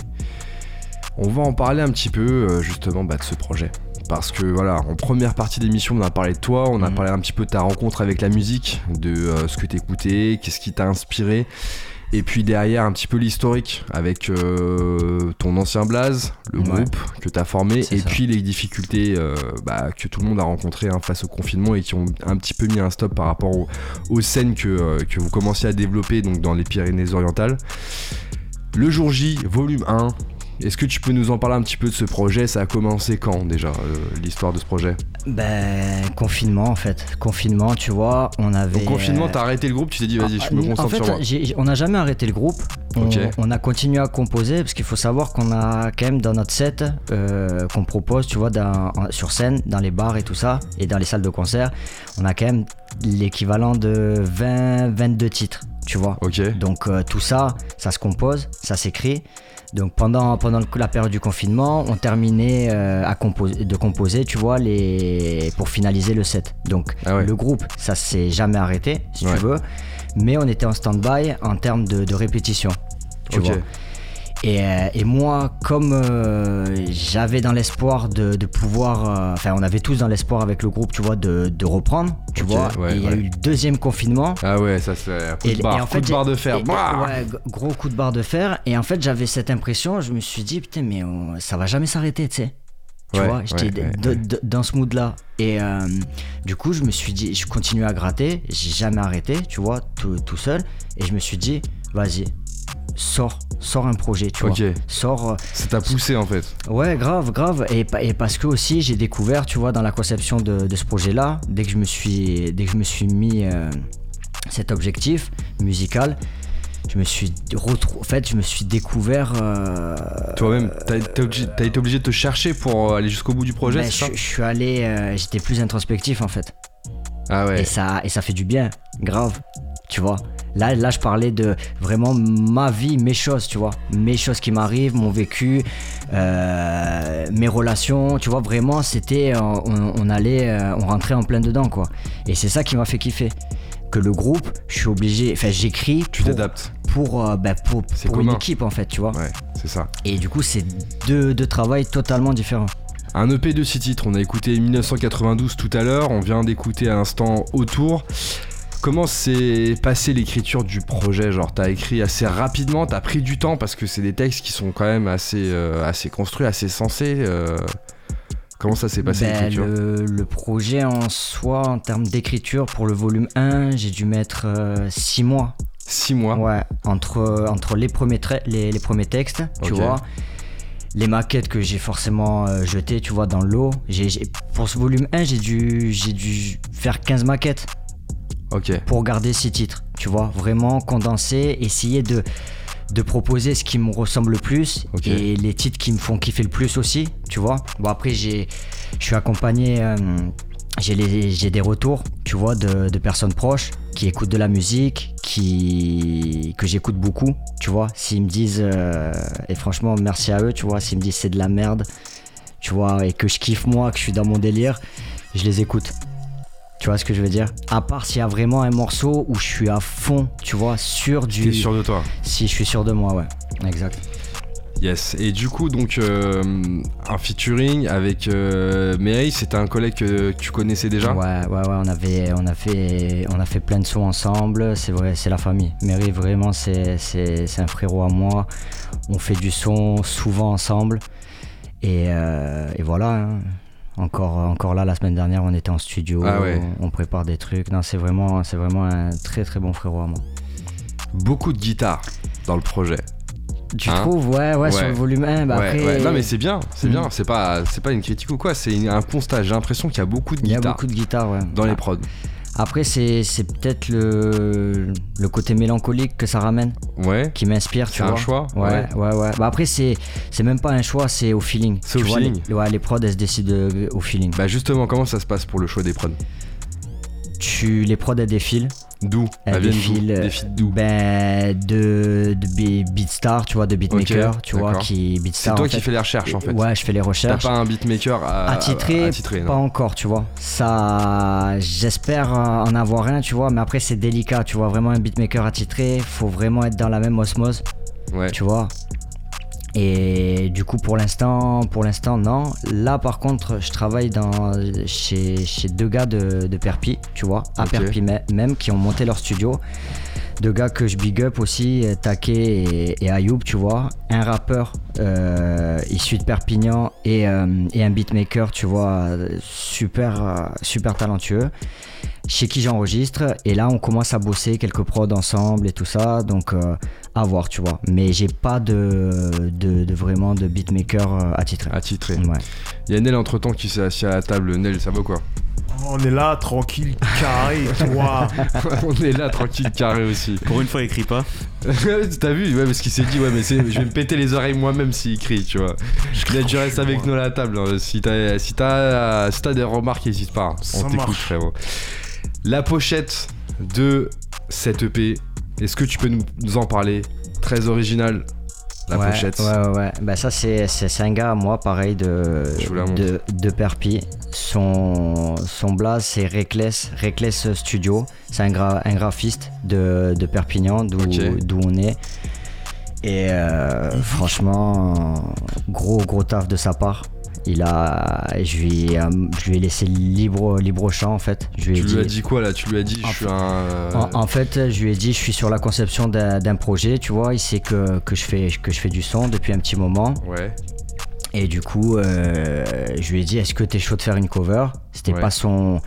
On va en parler un petit peu euh, justement bah, de ce projet. Parce que voilà, en première partie d'émission, on a parlé de toi, on a Mhm. parlé un petit peu de ta rencontre avec la musique, de euh, ce que t'écoutais, qu'est-ce qui t'a inspiré. Et puis derrière, un petit peu l'historique avec euh, ton ancien blaze, le Ouais. groupe que t'as formé, C'est et ça. puis les difficultés euh, bah, que tout le monde a rencontrées hein, face au confinement et qui ont un petit peu mis un stop par rapport au- aux scènes que, euh, que vous commencez à développer donc dans les Pyrénées-Orientales. Le jour J, volume 1. Est-ce que tu peux nous en parler un petit peu de ce projet? Ça a commencé quand déjà, euh, l'histoire de ce projet? Ben, confinement en fait. Confinement, tu vois, on avait. Au confinement, t'as arrêté le groupe, tu t'es dit vas-y, je me Ah, concentre En fait, sur moi. on n'a jamais arrêté le groupe. On, a continué à composer parce qu'il faut savoir qu'on a quand même dans notre set euh, qu'on propose, tu vois, dans- sur scène, dans les bars et tout ça, et dans les salles de concert, on a quand même l'équivalent de 20, 22 titres, tu vois. Ok. Donc euh, tout ça, ça se compose, ça s'écrit. Donc pendant, pendant le- la période du confinement, on terminait euh, à composer, de composer, tu vois, les, pour finaliser le set. Donc Ah ouais. le groupe, ça s'est jamais arrêté, si Ouais. tu veux. Mais on était en stand-by en termes de, de répétition. Tu vois. Et, euh, et moi, comme euh, j'avais dans l'espoir de, de pouvoir. euh, Enfin, on avait tous dans l'espoir avec le groupe, tu vois, de, de reprendre, tu vois. ouais, et il y a eu le deuxième confinement. Ah ouais, ça c'est coup Et, de barre, et en coup fait, de barre de fer. et- ouais, gros coup de barre de fer. Et en fait, j'avais cette impression, je me suis dit, putain, mais on- ça va jamais s'arrêter, tu sais. Tu Ouais, vois, j'étais ouais, dans ce mood-là. Et euh, du coup, je me suis dit, je continue à gratter, j'ai jamais arrêté, tu vois, tout, tout seul. Et je me suis dit, vas-y, sors, sors un projet, tu vois. Sors. euh, ça t'a poussé en fait. Ouais, grave, grave. Et, pa- et parce que aussi, j'ai découvert, tu vois, dans la conception de, de ce projet-là, dès que je me suis, dès que je me suis mis euh, cet objectif musical, je me suis retrou- en fait, je me suis découvert. euh, Toi-même, t'as été obligé de te chercher pour aller jusqu'au bout du projet, ben, je, je suis allé, euh, j'étais plus introspectif en fait. Ah ouais. Et ça, et ça fait du bien, grave. Tu vois. Là, là, je parlais de vraiment ma vie, mes choses, tu vois. Mes choses qui m'arrivent, mon vécu, euh, mes relations, tu vois. Vraiment, c'était, euh, on, on allait, euh, on rentrait en plein dedans, quoi. Et c'est ça qui m'a fait kiffer. Que le groupe, je suis obligé, enfin, j'écris Tu t'adaptes. pour, euh, ben, pour, C'est pour une équipe, en fait, tu vois. Ouais, c'est ça. Et du coup, c'est deux, deux travails totalement différents. Un EP de 6 titres, on a écouté 1992 tout à l'heure, on vient d'écouter à l'instant Autour. Comment s'est passée l'écriture du projet? Genre, t'as écrit assez rapidement, t'as pris du temps parce que c'est des textes qui sont quand même assez, euh, assez construits, assez sensés. euh. Comment ça s'est passé Ben, l'écriture? le, le projet en soi, en termes d'écriture, pour le volume 1, j'ai dû mettre 6 mois. 6 mois? Ouais, entre, entre les, premiers tra- les, les premiers textes, tu vois. Les maquettes que j'ai forcément euh, jetées, tu vois, dans l'eau. Pour ce volume 1, j'ai dû, j'ai dû faire 15 maquettes Pour garder 6 titres, tu vois. Vraiment condenser, essayer de, de proposer ce qui me ressemble le plus et les titres qui me font kiffer le plus aussi, tu vois. Bon, après, j'ai, je suis accompagné, euh, j'ai, des retours, tu vois, de, de personnes proches qui écoutent de la musique, qui, que j'écoute beaucoup, tu vois. S'ils me disent, euh, et franchement, merci à eux, tu vois, s'ils me disent c'est de la merde, tu vois, et que je kiffe moi, que je suis dans mon délire, je les écoute. Tu vois ce que je veux dire? À part s'il y a vraiment un morceau où je suis à fond, tu vois, T'es du. sûr de toi? Si je suis sûr de moi, ouais. Exact. Yes. Et du coup, donc, euh, un featuring avec euh, Meei, c'était un collègue que tu connaissais déjà? Ouais, ouais, ouais, on avait, on a fait, on a fait plein de sons ensemble. C'est vrai, c'est la famille. Mary, vraiment, c'est, c'est, c'est un frérot à moi. On fait du son souvent ensemble. Et, euh, et voilà. hein. Encore, encore là, la semaine dernière, on était en studio. Ah ouais. On prépare des trucs. Non, c'est vraiment, c'est vraiment un très très bon frérot à moi. Beaucoup de guitare dans le projet. Tu Hein trouves? Ouais, ouais, sur le volume 1. Bah ouais, après. Non mais c'est bien, c'est Mm. bien. C'est pas, c'est pas une critique ou quoi. C'est un constat. J'ai l'impression qu'il y a beaucoup de il y a guitare beaucoup de guitare, ouais. dans les Ah, prods. Après, c'est, c'est peut-être le, le côté mélancolique que ça ramène. Ouais. qui m'inspire, tu C'est vois. un choix. Ouais, ouais, ouais. Bah après, c'est, c'est même pas un choix, c'est au feeling. C'est au vois, feeling. Les, ouais, les prods, elles se décident euh, au feeling. Bah justement, comment ça se passe pour le choix des prods? Tu, les prods, elles défilent. D'où défile, Des d'où Ben, de, de Be- Beatstar, tu vois, de beatmaker, tu vois, qui C'est Beatstar. toi en qui fais les recherches en fait. Ouais, je fais les T'as recherches. pas un beatmaker à, Attitré, attitré, non pas encore, tu vois. Ça, j'espère euh, en avoir un, tu vois, mais après c'est délicat, tu vois. Vraiment un beatmaker attitré, faut vraiment être dans la même osmose, Ouais. tu vois. Et du coup, pour l'instant, pour l'instant, non. Là, par contre, je travaille dans, chez, chez deux gars de, de Perpi, tu vois, à Ok. Perpi me- même, qui ont monté leur studio. Deux gars que je big up aussi, euh, Take et, et Ayoub, tu vois. Un rappeur euh, issu de Perpignan et, euh, et un beatmaker, tu vois, super, euh, super talentueux. Chez qui j'enregistre. Et là, on commence à bosser quelques prods ensemble et tout ça. Donc, euh, à voir, tu vois. Mais j'ai pas de, de, de vraiment de beatmaker euh, attitré. Attitré. Ouais. Il y a Nel entre temps qui s'est assis à la table. Nel, ça va quoi? On est là, tranquille, carré, toi. On est là, tranquille, carré aussi. Pour une fois, il crie pas. T'as vu? Ouais, parce qu'il s'est dit, ouais, mais c'est- je vais me péter les oreilles moi-même s'il crie, tu vois. Nel, tu restes avec nous à la table. hein. Si t'as si t'as- si t'as des remarques, n'hésite pas. hein. On t'écoute, frérot. La pochette de cette EP, est-ce que tu peux nous, nous en parler Très original, la ouais, pochette. Ouais, ouais, ouais. Bah, ça, c'est, c'est, c'est un gars à moi, pareil, de, de, de Perpi. Son, son blaze, c'est Reckless, Reckless Studio. C'est un, gra- un graphiste de, de Perpignan, d'où on est. Et euh, franchement, gros, gros taf de sa part. Il a, je lui, ai, euh, je lui ai laissé libre, libre champ en fait. Je lui ai Tu dit, lui as dit quoi là? Tu lui as dit, je En suis un. euh, en, en fait, je lui ai dit, je suis sur la conception d'un, projet, tu vois. Il sait que, que, je fais, que je fais du son depuis un petit moment. Ouais. Et du coup, euh, je lui ai dit, est-ce que t'es chaud de faire une cover? C'était Ouais. pas son.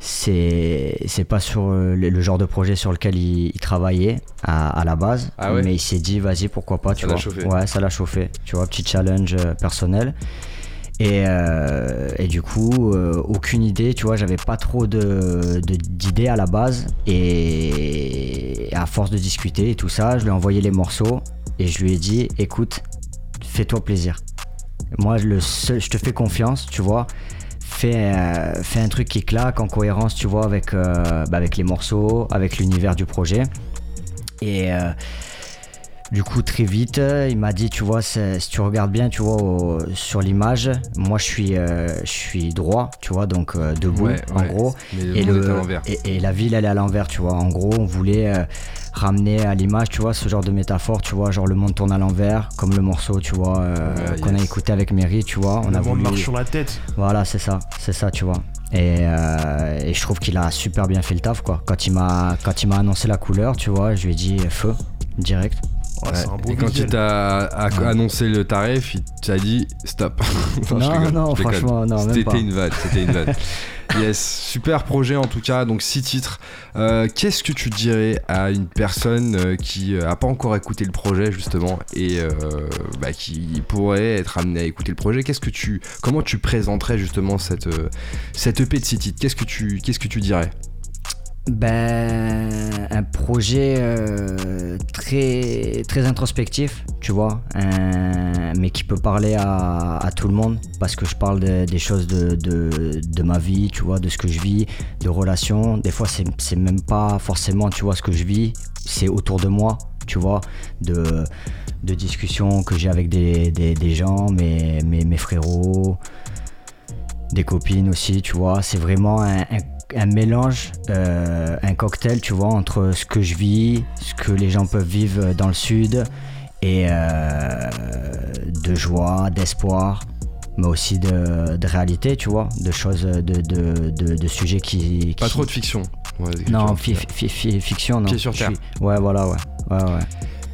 C'est, c'est pas sur le, le genre de projet sur lequel il, il travaillait à, à la base. Ah ouais? Mais il s'est dit, vas-y, pourquoi pas, Ça tu vois. chauffé. Ouais, ça l'a chauffé. Tu vois, petit challenge personnel. Et, euh, et du coup, euh, aucune idée, tu vois, j'avais pas trop de, de- d'idées à la base. Et, à force de discuter et tout ça, je lui ai envoyé les morceaux et je lui ai dit, écoute, fais-toi plaisir. Moi, le je te fais confiance, tu vois. Fais, euh, fais un truc qui claque en cohérence, tu vois, avec, bah, avec les morceaux, avec l'univers du projet. Et du coup, très vite, euh, il m'a dit, tu vois, si tu regardes bien, tu vois, au- sur l'image, moi, je suis, euh, je suis droit, tu vois, donc euh, debout, Ouais, en ouais. gros. Mais le Et, monde le- et, et la ville, elle est à l'envers, tu vois. En gros, on voulait euh, ramener à l'image, tu vois, ce genre de métaphore, tu vois, genre le monde tourne à l'envers, comme le morceau, tu vois, euh, Ouais, qu'on a écouté avec Mary, tu vois. On On a a voulu... marche sur la tête. Voilà, c'est ça, c'est ça, tu vois. Et, euh, et je trouve qu'il a super bien fait le taf, quoi. Quand il m'a, quand il m'a annoncé la couleur, tu vois, je lui ai dit feu, direct. Ouais, Ouais. c'est un beau Et quand il t'a annoncé le tarif, il t'a dit stop. Non, rigole, non, franchement, non, même C'était une vanne, c'était une vanne. yes, super projet en tout cas, donc six titres. Euh, Qu'est-ce que tu dirais à une personne euh, qui euh, a pas encore écouté le projet justement et euh, bah, qui pourrait être amenée à écouter le projet? Qu'est-ce que tu, comment tu présenterais justement cette euh, cette EP de six titres? Qu'est-ce que tu, qu'est-ce que tu dirais? Ben, un projet euh, très, très introspectif, tu vois, un- mais qui peut parler à, tout le monde, parce que je parle de- des choses de, de, ma vie, tu vois, de ce que je vis, de relations. Des fois, c'est même pas forcément, tu vois, ce que je vis, c'est autour de moi, tu vois, de, de discussions que j'ai avec des, des, gens, mes, mes, frérots, des copines aussi, tu vois. C'est vraiment un- un mélange, euh, un cocktail, tu vois, entre ce que je vis, ce que les gens peuvent vivre dans le sud, et euh, de joie, d'espoir, mais aussi de, de réalité, tu vois, de choses, de, de, de, sujets qui... Pas trop de fiction. Ouais, Non, fiction. fi- fi- fi- fiction, non. Pied sur terre. suis- Ouais, voilà, ouais. ouais, ouais.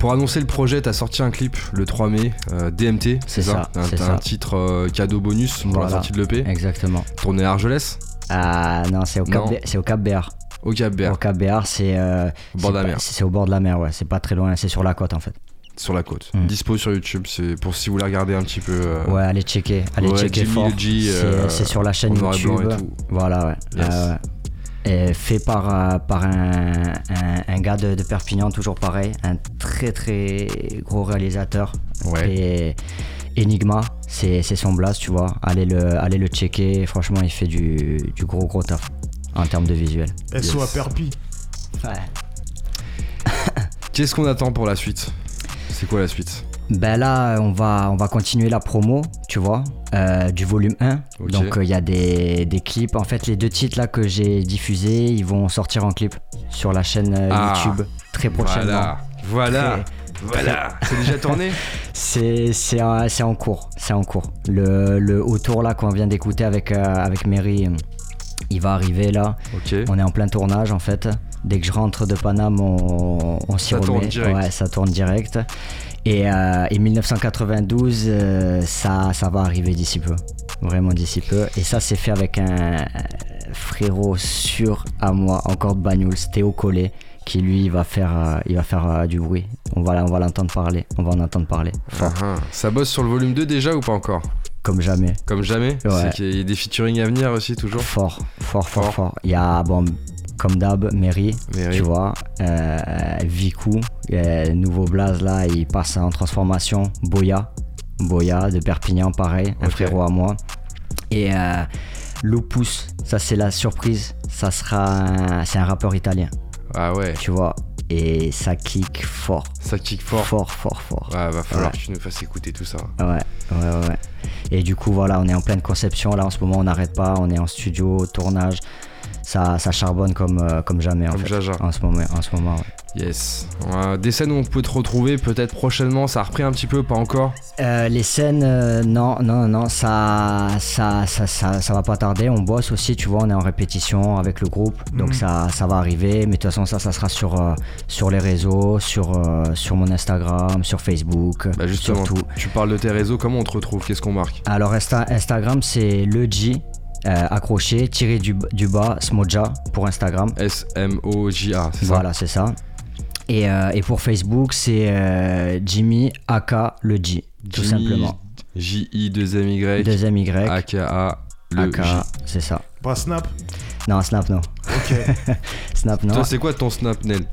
Pour annoncer le projet, t'as sorti un clip le 3 mai, euh, DMT, c'est ça, ça, Un, ça. un titre euh, cadeau bonus pour la sortie de l'EP, Exactement. tourné à Argelès, Ah non, c'est au, Cap Non. Bé- c'est au Cap Béar. au Cap Béar, Au Cap Béar, c'est... euh, au bord de la mer, C'est au bord de la mer, ouais. C'est pas très loin, c'est sur la côte en fait. sur la côte. Mm. Dispo sur YouTube, c'est pour si vous voulez regarder un petit peu. euh, Ouais, allez checker, allez ouais, checker fort. C'est euh, sur la chaîne YouTube. et tout. Voilà, ouais. Yes. Et fait par, euh, par un, un, un gars de, de Perpignan, toujours pareil, un très très gros réalisateur. Ouais. Et Enigma, c'est c'est son blast, tu vois. Allez le, allez le checker, franchement, il fait du, du gros gros taf en termes de visuel. SO à. Perpi. Ouais. Qu'est-ce qu'on attend pour la suite? C'est quoi la suite? Ben là, on va, on va continuer la promo, tu vois, euh, du volume 1. Ok. Donc il y a des, des clips. En fait, les deux titres là que j'ai diffusés, ils vont sortir en clip sur la chaîne euh, Ah. YouTube très prochainement. Voilà, voilà, Très- voilà. C'est déjà tourné C'est en, cours, c'est en cours. Le, le autour là qu'on vient d'écouter avec, euh, avec Mary, euh, il va arriver là. On est en plein tournage en fait. Dès que je rentre de Paname, on, on s'y remet. tourne direct. Ouais, ça tourne direct. Et, euh, et 1992, euh, ça, ça va arriver d'ici peu. Vraiment d'ici peu. Et ça, c'est fait avec un frérot sûr à moi, encore de Bagnoul, Théo Collet, qui lui, il va faire, euh, il va faire du bruit. On va, on va l'entendre parler. On va en entendre parler. Fort, Ah, ah. Ça bosse sur le volume 2 déjà ou pas encore? Comme jamais. Comme jamais? Ouais. C'est qu'il y a des featuring à venir aussi toujours? Fort, fort, fort, Fort. fort. Il y a, bon, comme d'hab, Mary, Mary. tu vois, euh, Vicou, euh, nouveau blaze là, il passe en transformation. Boya, Boya de Perpignan, pareil, un frérot à moi. Et euh, Lopus, ça c'est la surprise, ça sera, c'est un rappeur italien, Ah ouais, tu vois, et ça kick fort, ça kick fort. fort, fort, fort. Ouais, va falloir Ouais. que tu nous fasses écouter tout ça. Ouais, ouais, ouais. Et du coup, voilà, on est en pleine conception. Là, en ce moment, on n'arrête pas. On est en studio, tournage. Ça, ça charbonne comme, euh, comme jamais, en Comme fait. Jaja. En ce moment, en ce moment ouais. Yes. Euh, des scènes où on peut te retrouver peut-être prochainement, ça a repris un petit peu, pas encore Euh, les scènes, euh, non, non, non, ça, ça, ça, ça, ça va pas tarder. On bosse aussi, tu vois, on est en répétition avec le groupe. Donc Mhm. ça, ça va arriver. Mais de toute façon, ça, ça sera sur, sur les réseaux, sur, sur mon Instagram, sur Facebook, Bah justement, tu parles de tes réseaux, comment on te retrouve? Qu'est-ce qu'on marque? Alors Insta- Instagram c'est le G euh, accroché tiré du, du bas Smoja pour Instagram. S-M-O-J-A, c'est Voilà c'est ça. Et, euh, et pour Facebook c'est euh, Jimmy aka le ça tout simplement. J-I-2-M-Y Deuxième Y A-K-A le aka J. c'est ça. Pas Snap Non Snap non. Ok. Snap non. Toi, c'est quoi ton snap, Nel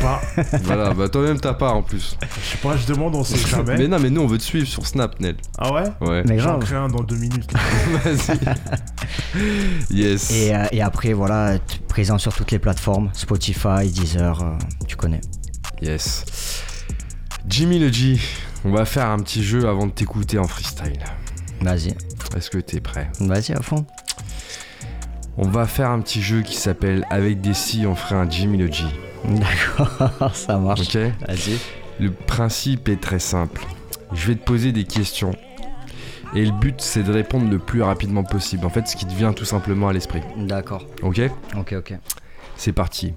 pas. Voilà, bah toi-même t'as pas en plus. Je sais pas, je demande, on sait jamais. Mais non, mais nous on veut te suivre sur Snap, Nel. Ah ouais? Ouais. Mais J'en crée un dans deux minutes. Vas-y. yes. Et, euh, et après voilà présent sur toutes les plateformes Spotify, Deezer, euh, tu connais. Yes. Jimmy le G, on va faire un petit jeu avant de t'écouter en freestyle. Vas-y, Est-ce que t'es prêt? Vas-y à fond. On va faire un petit jeu qui s'appelle Avec des si, on ferait un Jimmy le G. D'accord, ça marche. Ok Vas-y. Le principe est très simple. Je vais te poser des questions. Et le but, c'est de répondre le plus rapidement possible. En fait, ce qui te vient tout simplement à l'esprit. D'accord. Ok Ok ok. C'est parti.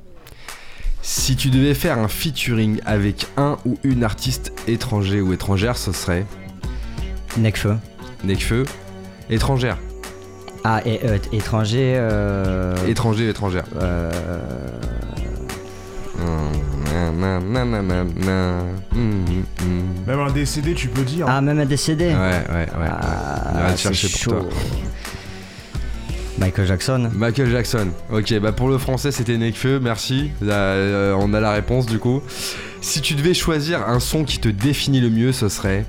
Si tu devais faire un featuring avec un ou une artiste étranger ou étrangère, ce serait Necfeu. Nekfeu. Étrangère. Ah, et euh, étranger. Euh... Étranger, étrangère. euh, Même un décédé, tu peux dire. Ah, même un décédé Ouais, ouais, ouais. ouais. Ah, c'est chercher pour chaud. toi. Michael Jackson. Michael Jackson. Ok, bah pour le français c'était Nekfeu, merci. Là, euh, on a la réponse du coup. Si tu devais choisir un son qui te définit le mieux, ce serait.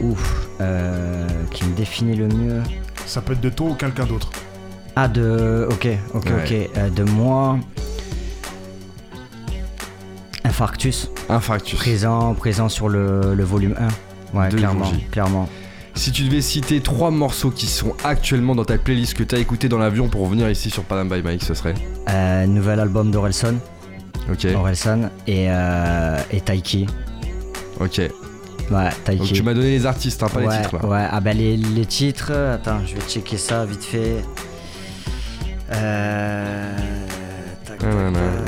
Ouf. Euh, qui me définit le mieux. Ça peut être de toi ou quelqu'un d'autre. Ah, de. Ok, ok, Ouais. ok. Euh, de moi. Infarctus. Infarctus. Présent, présent sur le, le volume 1. Ouais, De clairement. Si tu devais citer trois morceaux qui sont actuellement dans ta playlist que t'as écouté dans l'avion pour venir ici sur Panam by Mike, ce serait. Euh, nouvel album d'Orelson. Ok, Orelsan. Et, euh, et Taiki. ok. Ouais, Taiki. Donc tu m'as donné les artistes, hein, pas ouais, les titres là. Ouais, ah bah les, les titres, attends, je vais checker ça vite fait. Euh... tac, tac, Non, non, non, tac.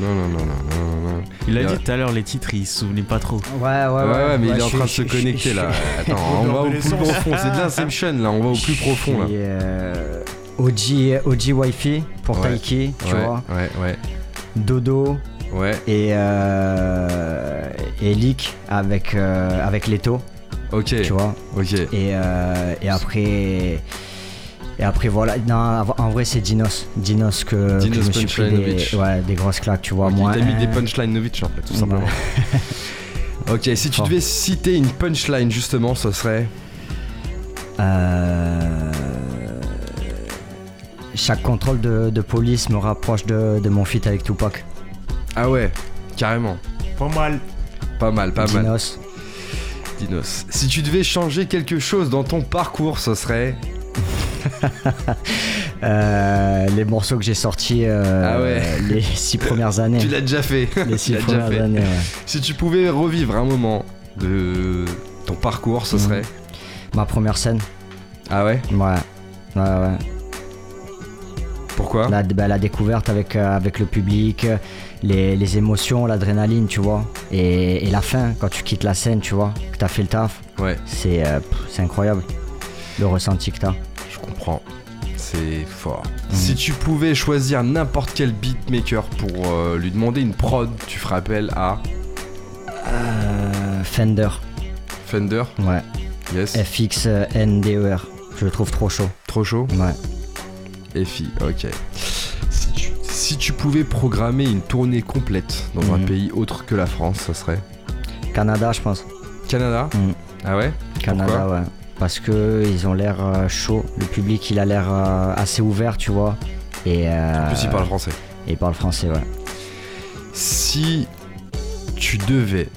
non, non, non, non, non, non. Il a dit tout à l'heure les titres, il se souvenait pas trop. Ouais, ouais, ouais. Ouais, ouais, mais il est en train de se connecter là. Attends, on va au plus profond, c'est de l'Inception là, on va au plus profond là. euh, OG, OG Wi-Fi pour Ouais. Taiki, tu ouais, vois. ouais, ouais, Dodo ouais. et, euh, et Leak avec, euh, avec Leto, Ok, tu vois. ok. Et, euh, et après. Et après voilà, non, en vrai c'est Dinos, Dinos que, que Dinos je me suis pris des, Punchlinovic. ouais, des grosses claques, tu vois. Ok, moi, T'as mis des punchlines Novitch en fait, tout simplement. ok, si tu devais citer une punchline justement, ce serait. Euh, chaque contrôle de, de police me rapproche de, de mon feat avec Tupac. Ah ouais, carrément. Pas mal. Pas mal, pas mal. Dinos. Dinos. Si tu devais changer quelque chose dans ton parcours, ce serait. Euh, les morceaux que j'ai sortis euh, Ah ouais. les six premières années. Tu l'as déjà fait. les six premières fait. années, ouais. Si tu pouvais revivre un moment de ton parcours, ce Mhm. serait. Ma première scène. Ah ouais? Ouais. Ouais, ouais. Pourquoi? La, bah, la découverte avec, euh, avec le public, les, les émotions, l'adrénaline, tu vois. Et, et la fin, quand tu quittes la scène, tu vois, que t'as fait le taf, Ouais, c'est euh, incroyable. Le ressenti que t'as. je comprends. C'est fort. Mhm. Si tu pouvais choisir n'importe quel beatmaker pour euh, lui demander une prod, tu ferais appel à? Euh, Fender, Fender? Ouais. Yes. FX euh, NDER. Je le trouve trop chaud. Trop chaud? Ouais. FI, ok. Si tu, pouvais programmer une tournée complète dans un Mhm. pays autre que la France, ça serait Canada, je pense. Canada Mhm. Ah ouais? Canada, ouais. Parce que ils ont l'air euh, chaud. Le public, il a l'air euh, assez ouvert, tu vois. Et, euh, En plus, il parle français. et il parle français, ouais. Si tu devais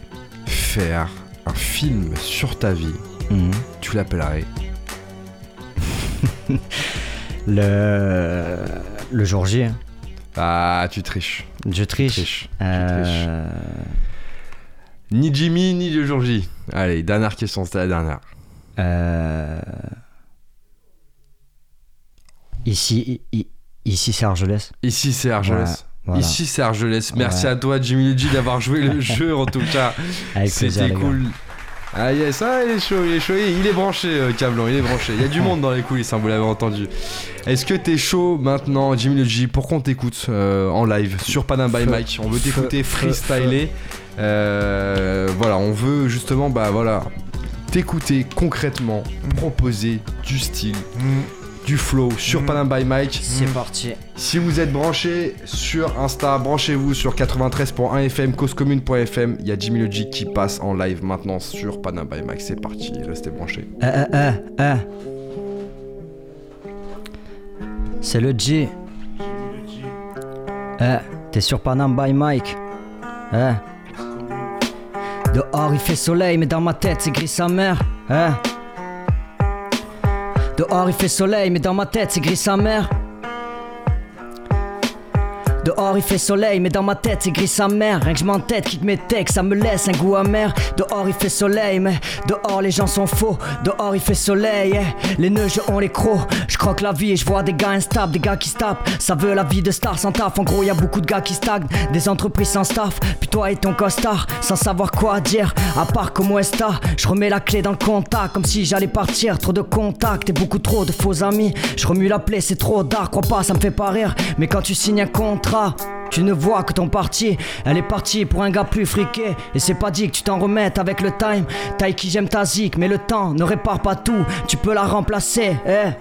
faire un film sur ta vie, Mhm. tu l'appellerais Le, le jour J, hein. Ah, tu triches. je triche. triches. Euh, Ni Jimmy, ni le jour J. Allez, dernière question, c'était la dernière. euh, Ici, i- ici c'est Argelès. Ici, c'est Argelès. Voilà. Ici, c'est Argelès. Merci Ouais. à toi, Jimmy Luigi, d'avoir joué le jeu, en tout cas. Avec plaisir, C'était les gars. Ah yes, ah, il est chaud, il est chaud, il est branché, euh, Cablan, il est branché. Il y a du monde dans les coulisses, hein, vous l'avez entendu. Est-ce que t'es chaud maintenant, Jimmy le G, pour qu'on t'écoute euh, en live sur Panam by Mike? On veut t'écouter freestyler. Euh, voilà, on veut justement, bah voilà, t'écouter concrètement, proposer du style, Mm. Du flow sur Mm. Panam by Mike. C'est parti. Si vous êtes branché sur Insta, branchez-vous sur 93.1 FM, causecommune.fm. Il y a Jimmy le G qui passe en live maintenant sur Panam by Mike. C'est parti, restez branchés. Eh, eh, eh. C'est le G. Eh, t'es sur Panam by Mike. Eh. Dehors il fait soleil, mais dans ma tête c'est gris sa mère. Eh. Dehors il fait soleil, mais dans ma tête c'est gris sa mère. Dehors il fait soleil, mais dans ma tête c'est gris sa mère. Rien que je m'entête, quitte mes textes, ça me laisse un goût amer. Dehors il fait soleil, mais dehors les gens sont faux. Dehors il fait soleil, eh. les nœuds je ont les crocs. Je croque la vie et je vois des gars instables, des gars qui se tapent. Ça veut la vie de star sans taf. En gros, y a beaucoup de gars qui stagnent, des entreprises sans staff. Puis toi et ton costard, sans savoir quoi dire. À part comment est je remets la clé dans le contact comme si j'allais partir. Trop de contacts et beaucoup trop de faux amis. Je remue la plaie, c'est trop d'art, crois pas, ça me fait pas rire. Mais quand tu signes un contrat, tu ne vois que ton parti, elle est partie pour un gars plus friqué. Et c'est pas dit que tu t'en remettes avec le time. Qui j'aime ta zik, mais le temps ne répare pas tout. Tu peux la remplacer, eh.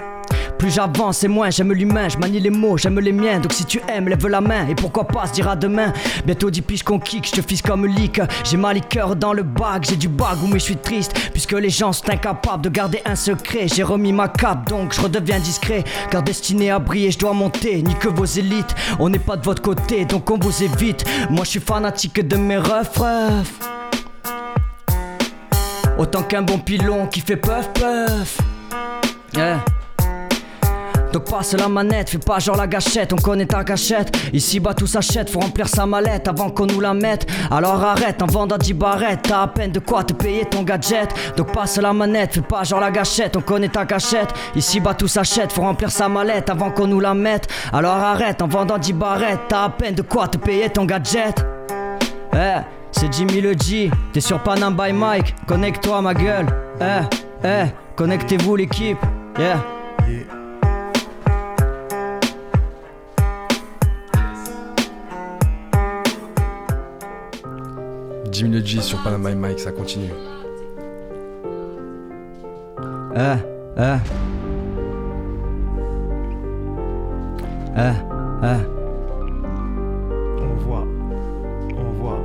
Plus j'avance et moins j'aime l'humain, je manie les mots, j'aime les miens. Donc si tu aimes, lève la main et pourquoi pas se dire à demain. Bientôt 10 piges qu'on kick, je te fisse comme leak. J'ai ma liqueur dans le bac, j'ai du bagou mais je suis triste. Puisque les gens sont incapables de garder un secret. J'ai remis ma cape donc je redeviens discret. Car destiné à briller, je dois monter. Ni que vos élites, on n'est pas de votre côté donc on vous évite. Moi je suis fanatique de mes refs. Autant qu'un bon pilon qui fait puff puff. Donc passe la manette, fais pas genre la gâchette, on connaît ta cachette. Ici bas tout s'achète, faut remplir sa mallette avant qu'on nous la mette. Alors arrête en vendant 10 barrettes, t'as à peine de quoi te payer ton gadget. Donc passe la manette, fais pas genre la gâchette, on connaît ta cachette. Ici bas tout s'achète, faut remplir sa mallette avant qu'on nous la mette. Alors arrête en vendant 10 barrettes, t'as à peine de quoi te payer ton gadget. Eh, c'est Jimmy le G, t'es sur Panam by Mike, connecte-toi ma gueule. Eh, eh, connectez-vous l'équipe, yeah. Yeah. Jimmy le G sur Panama Mike, ça continue. Eh. Eh, eh. On voit. On voit.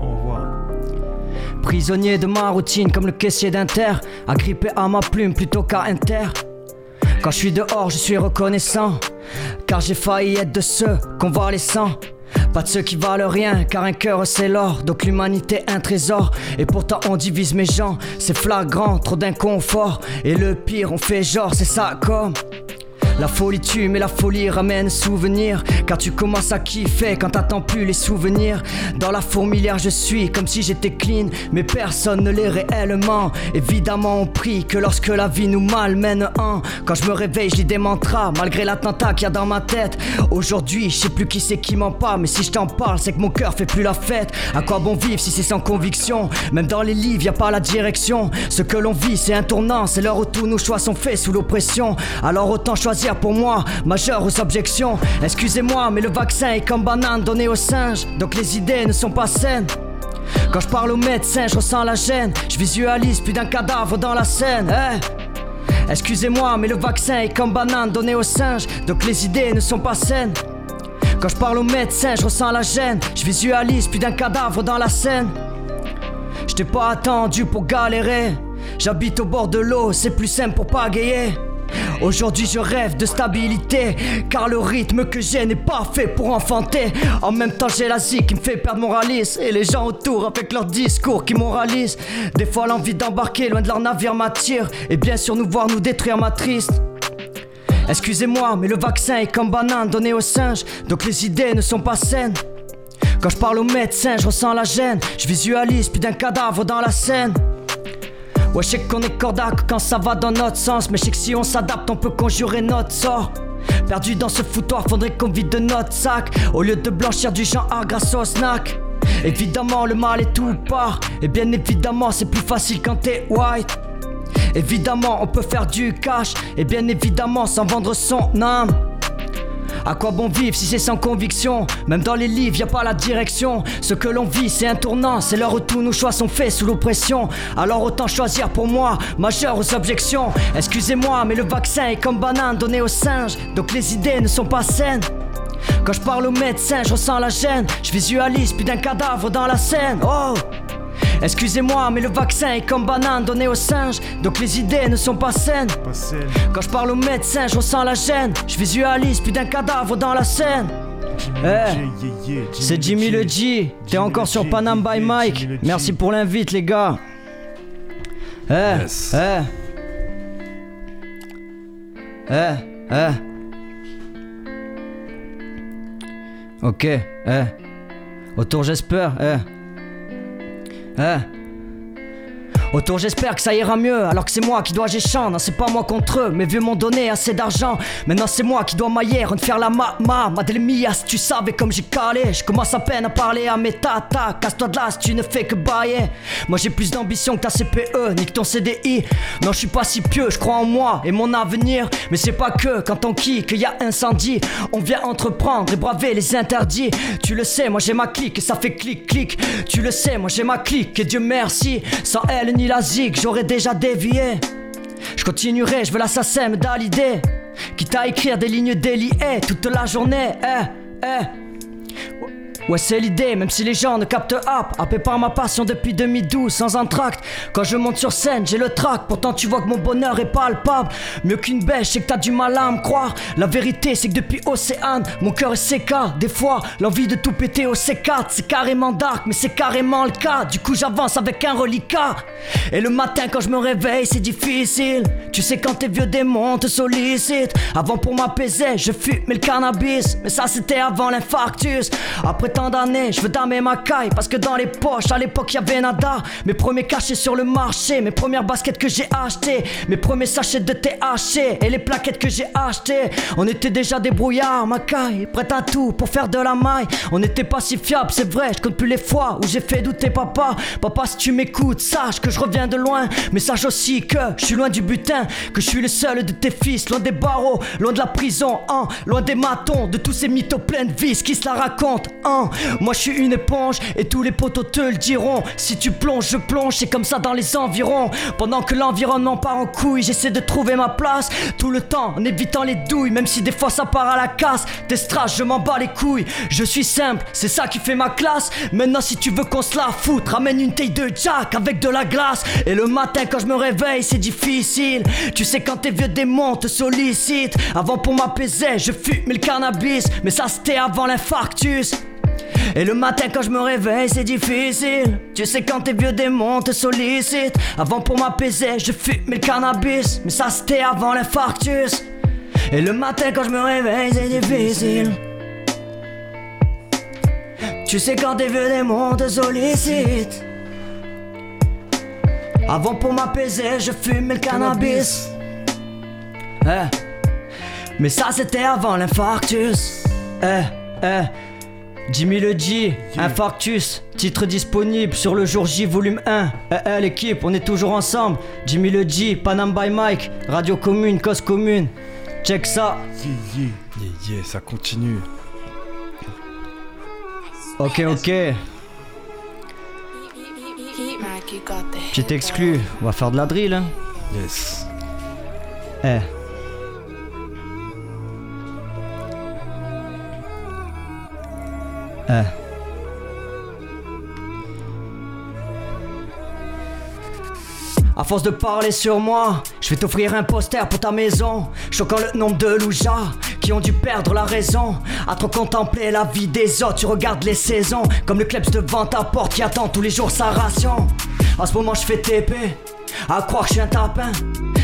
On voit. Prisonnier de ma routine comme le caissier d'Inter, agrippé à ma plume plutôt qu'à Inter. Quand je suis dehors, je suis reconnaissant. car j'ai failli être de ceux qu'on voit les sangs. Pas de ceux qui valent rien, car un cœur c'est l'or, donc l'humanité un trésor. Et pourtant on divise mes gens, c'est flagrant, trop d'inconfort. Et le pire, on fait genre, c'est ça comme. La folie tue, mais la folie ramène souvenir. Car tu commences à kiffer quand t'attends plus les souvenirs. Dans la fourmilière, je suis comme si j'étais clean, mais personne ne l'est réellement. Évidemment, on prie que lorsque la vie nous malmène un. Quand je me réveille, je lis des mantras, malgré l'attentat qu'il y a dans ma tête. Aujourd'hui, je sais plus qui c'est qui m'en parle, mais si je t'en parle, c'est que mon cœur fait plus la fête. À quoi bon vivre si c'est sans conviction? Même dans les livres, y a pas la direction. Ce que l'on vit, c'est un tournant, c'est l'heure où tous nos choix sont faits sous l'oppression. Alors autant choisir pour moi, majeur aux objections. Excusez-moi, mais le vaccin est comme banane donné aux singes, donc les idées ne sont pas saines. Quand je parle au médecin, je ressens la gêne. Je visualise plus d'un cadavre dans la scène. hein. Excusez-moi, mais le vaccin est comme banane donné aux singes, donc les idées ne sont pas saines. Quand je parle au médecin, je ressens la gêne. Je visualise plus d'un cadavre dans la scène. Je t'ai pas attendu pour galérer. J'habite au bord de l'eau, c'est plus simple pour pagayer. Aujourd'hui je rêve de stabilité Car le rythme que j'ai n'est pas fait pour enfanter. En même temps j'ai la zik qui me fait perdre mon ralice Et les gens autour avec leurs discours qui moralisent. Des fois l'envie d'embarquer loin de leur navire m'attire Et bien sûr nous voir nous détruire m'attriste Excusez-moi mais le vaccin est comme banane donné aux singes Donc les idées ne sont pas saines. Quand je parle au médecin je ressens la gêne Je visualise plus d'un cadavre dans la scène Ouais, je sais qu'on est cordac quand ça va dans notre sens. Mais je sais que si on s'adapte, on peut conjurer notre sort. Perdu dans ce foutoir, faudrait qu'on vide de notre sac. Au lieu de blanchir du genre A grâce au snack. Évidemment, le mal est tout part. Et bien évidemment, c'est plus facile quand t'es white. Évidemment, on peut faire du cash. Et bien évidemment, sans vendre son âme. À quoi bon vivre si c'est sans conviction? Même dans les livres, y a pas la direction. Ce que l'on vit, c'est un tournant. C'est l'heure où tous nos choix sont faits sous l'oppression. Alors autant choisir pour moi, majeur aux objections. Excusez-moi, mais le vaccin est comme banane donné aux singes. Donc les idées ne sont pas saines. Quand je parle au médecin, je ressens la gêne. Je visualise plus d'un cadavre dans la scène. Oh! Excusez-moi, mais le vaccin est comme banane donné aux singes. Donc les idées ne sont pas saines. Pas. Quand je parle au médecin, je ressens la gêne. Je visualise plus d'un cadavre dans la scène. Eh, yeah, yeah, c'est Jimmy le G. T'es encore sur Panam by Mike. Merci pour l'invite, les gars. Eh, eh. Eh, eh. Ok, eh. Autour, j'espère, eh. Eh. Autour j'espère que ça ira mieux alors que c'est moi qui dois géchant. Non c'est pas moi contre eux mes vieux m'ont donné assez d'argent. Maintenant c'est moi qui dois mailler faire la ma ma. Ma si tu savais comme j'ai calé. Je commence à peine à parler à mes tatas. Casse-toi de là si tu ne fais que bailler. Moi j'ai plus d'ambition que ta CPE ni que ton CDI Non je suis pas si pieux je crois en moi et mon avenir. Mais c'est pas que quand on kick qu'il y a incendie. On vient entreprendre et braver les interdits. Tu le sais moi j'ai ma clique et ça fait clic clic. Tu le sais moi j'ai ma clique et Dieu merci. Sans elle la zig j'aurais déjà dévié. Je continuerai je veux l'assassin me da l'idée. Quitte à écrire des lignes déliées toute la journée eh eh Ouais c'est l'idée, même si les gens ne captent app Happé par ma passion depuis 2012 sans entracte. Quand je monte sur scène j'ai le trac. Pourtant tu vois que mon bonheur est palpable. Mieux qu'une bêche c'est que t'as du mal à me croire. La vérité c'est que depuis Océane Mon cœur est CK Des fois l'envie de tout péter au C4 C'est carrément dark mais c'est carrément le cas. Du coup j'avance avec un reliquat Et le matin quand je me réveille c'est difficile. Tu sais quand tes vieux démons te sollicitent. Avant pour m'apaiser je fumais le cannabis. Mais ça c'était avant l'infarctus. Après je veux damer ma caille Parce que dans les poches à l'époque y'avait nada. Mes premiers cachets sur le marché Mes premières baskets que j'ai achetées Mes premiers sachets de THC Et les plaquettes que j'ai achetées. On était déjà des brouillards ma caille Prête à tout pour faire de la maille. On n'était pas si fiable c'est vrai Je compte plus les fois où j'ai fait douter papa. Papa si tu m'écoutes sache que je reviens de loin Mais sache aussi que je suis loin du butin Que je suis le seul de tes fils Loin des barreaux, loin de la prison hein, Loin des matons, de tous ces mythos pleins de vices Qui se la racontent hein. Moi je suis une éponge et tous les poteaux te le diront. Si tu plonges, je plonge, c'est comme ça dans les environs. Pendant que l'environnement part en couille, j'essaie de trouver ma place. Tout le temps en évitant les douilles, même si des fois ça part à la casse. Des strass, je m'en bats les couilles. Je suis simple, c'est ça qui fait ma classe. Maintenant, si tu veux qu'on se la foute, ramène une taille de Jack avec de la glace. Et le matin, quand je me réveille, c'est difficile. Tu sais, quand tes vieux démons te sollicitent. Avant pour m'apaiser, je fume le cannabis. Mais ça, c'était avant l'infarctus. Et le matin quand je me réveille c'est difficile. Tu sais quand tes vieux démons te sollicitent. Avant pour m'apaiser je fume le cannabis. Mais ça c'était avant l'infarctus. Et le matin quand je me réveille c'est difficile. Tu sais quand tes vieux démons te sollicitent. Avant pour m'apaiser je fume le cannabis. Eh. Mais ça c'était avant l'infarctus. Eh, eh Jimmy le G, Infarctus, titre disponible sur le jour J volume 1. Eh, eh, l'équipe, on est toujours ensemble. Jimmy le G, Panam by Mike, Radio Commune, Cause Commune. Check ça. Yeah, yeah. Yeah, yeah, ça continue. Ok, ok. Petit exclu, on va faire de la drill. Hein. Yes. Eh. Eh. À force de parler sur moi, je vais t'offrir un poster pour ta maison. Choquant le nombre de loujas qui ont dû perdre la raison. À trop contempler la vie des autres, tu regardes les saisons. Comme le klebs devant ta porte qui attend tous les jours sa ration. En ce moment, je fais TP. À croire que je suis un tapin.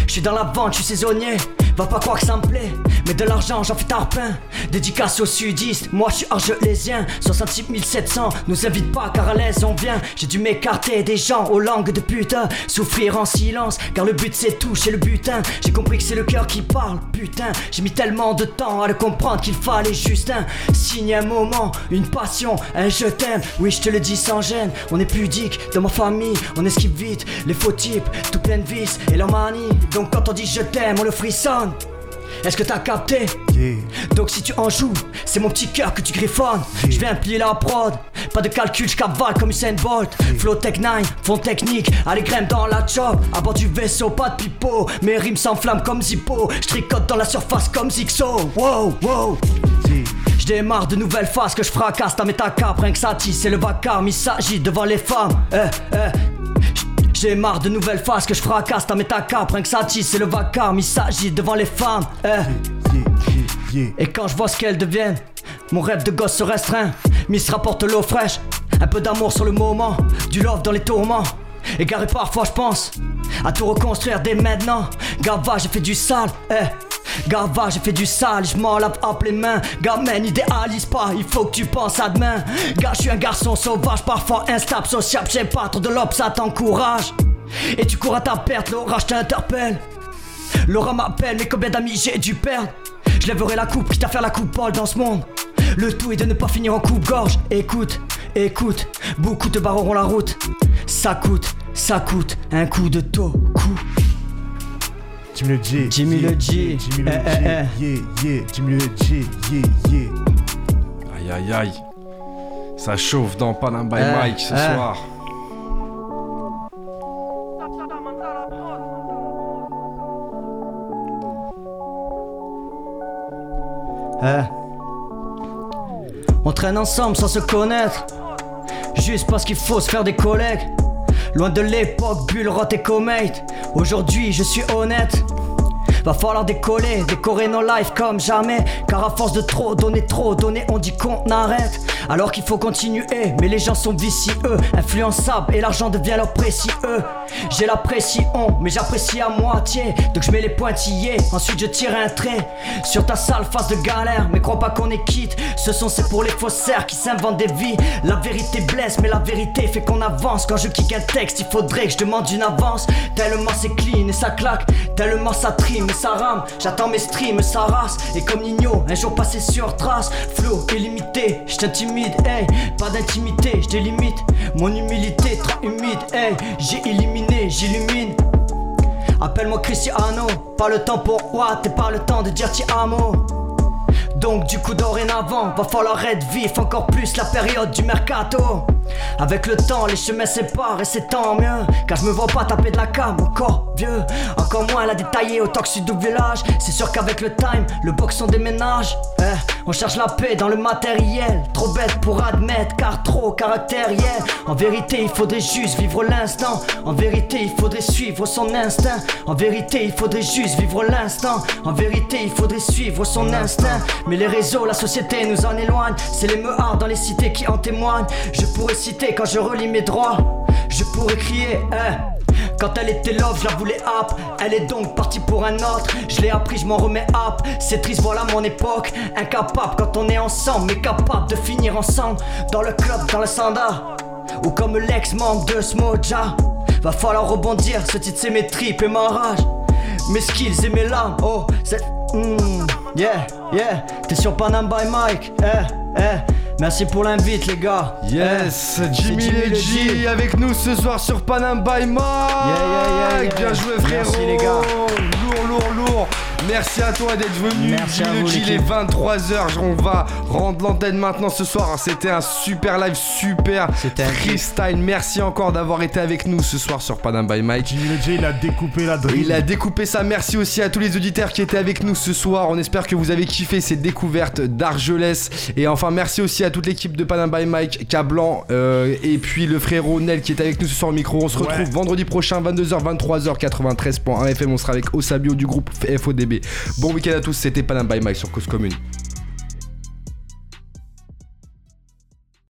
Je suis dans la vente, je suis saisonnier. Va pas croire que ça me plaît, mais de l'argent j'en fais tarpin. Dédicace aux sudistes, moi je suis argelésien. 66 700, nous invite pas car à l'aise on vient. J'ai dû m'écarter des gens aux langues de putain. Souffrir en silence, car le but c'est toucher le butin. J'ai compris que c'est le cœur qui parle, putain. J'ai mis tellement de temps à le comprendre qu'il fallait juste un signe, un moment, une passion, un je t'aime. Oui, je te le dis sans gêne. On est pudique dans ma famille, on esquive vite les faux types, tout plein de vices et leur manie. Donc quand on dit je t'aime, on le frissonne. Est-ce que t'as capté? Yeah. Donc si tu en joues, c'est mon petit cœur que tu griffonnes. Je viens plier la prod, pas de calcul, je cavale comme Usain Bolt. Flow Tech 9, fond technique, allez grème dans la chop. À bord du vaisseau, pas de pipeau. Mes rimes s'enflamment comme Zippo. Je tricote dans la surface comme Zixo. Wow, wow. Je démarre de nouvelles phases que je fracasse ta métacap, rien que ça tisse, c'est le vacarme, il s'agit devant les femmes. Eh, eh. J'ai marre de nouvelles phases que je fracasse ta métacap, rien que ça tisse, c'est le vacarme, il s'agit devant les femmes. Eh. Yeah, yeah, yeah. Et quand je vois ce qu'elles deviennent, mon rêve de gosse se restreint. Miss rapporte l'eau fraîche, un peu d'amour sur le moment, du love dans les tourments. Égaré parfois, je pense à tout reconstruire dès maintenant. Gava, j'ai fait du sale, eh. Gava, j'ai fait du sale, je m'en lave hop les mains. Gamin, idéalise pas, il faut que tu penses à demain. Gars, je suis un garçon sauvage, parfois instable, sociable, j'ai pas trop de l'op, ça t'encourage. Et tu cours à ta perte, l'orage t'interpelle. Laura m'appelle, mais combien d'amis j'ai dû perdre? Je lèverai la coupe, quitte à faire la coupe Paul dans ce monde. Le tout est de ne pas finir en coupe-gorge. Écoute, écoute, beaucoup te barreront la route. Ça coûte, ça coûte un coup de taux. Coup. Jimmy le G. Jimmy yeah, le G. yeah, Jimmy le Eh, G. eh, Yeah, yeah. Jimmy le G. Yeah, yeah. Aïe aïe aïe. Ça chauffe dans Panam by Eh, Mike ce eh. soir. Eh. On traîne ensemble sans se connaître. Juste parce qu'il faut se faire des collègues. Loin de l'époque, bulle, rot et comate. Aujourd'hui, je suis honnête. Va falloir décoller, décorer nos lives comme jamais. Car à force de trop donner, trop donner, on dit qu'on arrête. Alors qu'il faut continuer, mais les gens sont vicieux, influençables et l'argent devient leur précieux. J'ai la pression, mais j'apprécie à moitié. Donc je mets les pointillés, ensuite je tire un trait sur ta sale face de galère. Mais crois pas qu'on est quitte, ce sont c'est pour les faussaires qui s'inventent des vies. La vérité blesse, mais la vérité fait qu'on avance. Quand je kick un texte, il faudrait que je demande une avance. Tellement c'est clean et ça claque, tellement ça trime ça rame. J'attends mes streams, ça race. Et comme Nino, un jour passé sur trace, flow illimité, je t'intimide, hey. Pas d'intimité, je délimite. Mon humilité trop humide, hey. J'ai éliminé, j'illumine. Appelle-moi Cristiano, pas le temps pour what et pas le temps de dire ti amo. Donc du coup dorénavant, va falloir être vif encore plus la période du mercato. Avec le temps, les chemins séparent et c'est tant mieux. Car je me vois pas taper de la cam, encore vieux. Encore moins la détailler au toxique du village. C'est sûr qu'avec le time, le box on déménage. Eh, on cherche la paix dans le matériel. Trop bête pour admettre, car trop caractériel. En vérité, il faudrait juste vivre l'instant. En vérité, il faudrait suivre son instinct. En vérité, il faudrait juste vivre l'instant. En vérité, il faudrait suivre son instinct. Mais les réseaux, la société nous en éloigne. C'est les meuhards dans les cités qui en témoignent. Je pourrais quand je relis mes droits. Je pourrais crier, hein. Quand elle était love, je la voulais hop. Elle est donc partie pour un autre. Je l'ai appris, je m'en remets hop. C'est triste, voilà mon époque. Incapable quand on est ensemble, mais capable de finir ensemble. Dans le club, dans le sanda. Ou comme l'ex-membre de Smoja. Va falloir rebondir, ce titre c'est mes tripes et ma rage. Mes skills et mes larmes, oh, c'est. hmm, yeah, yeah. T'es sur Panam by Mike, eh, eh. Merci pour l'invite, les gars. Yes, Jimmy G avec nous ce soir sur Panam by Mike. yeah, yeah. Bien joué frérot. Merci, les gars. Lourd, lourd, lourd. Merci à toi d'être venu. Merci à vous, il est l'équipe. 23h. On va rendre l'antenne maintenant ce soir. C'était un super live, super C'était un freestyle. Merci encore d'avoir été avec nous ce soir sur Panam by Mike. Il a découpé la drill. Il a découpé ça. Merci aussi à tous les auditeurs qui étaient avec nous ce soir. On espère que vous avez kiffé ces découvertes d'Argelès. Et enfin, merci aussi à toute l'équipe de Panam by Mike, Cablan euh, et puis le frérot Nel qui est avec nous ce soir au micro. On se Ouais. retrouve vendredi prochain, 22h, 23h, 93.1 FM. On sera avec Osabio du groupe FODB. Bon week-end à tous. C'était Panam by Mike sur Cause Commune.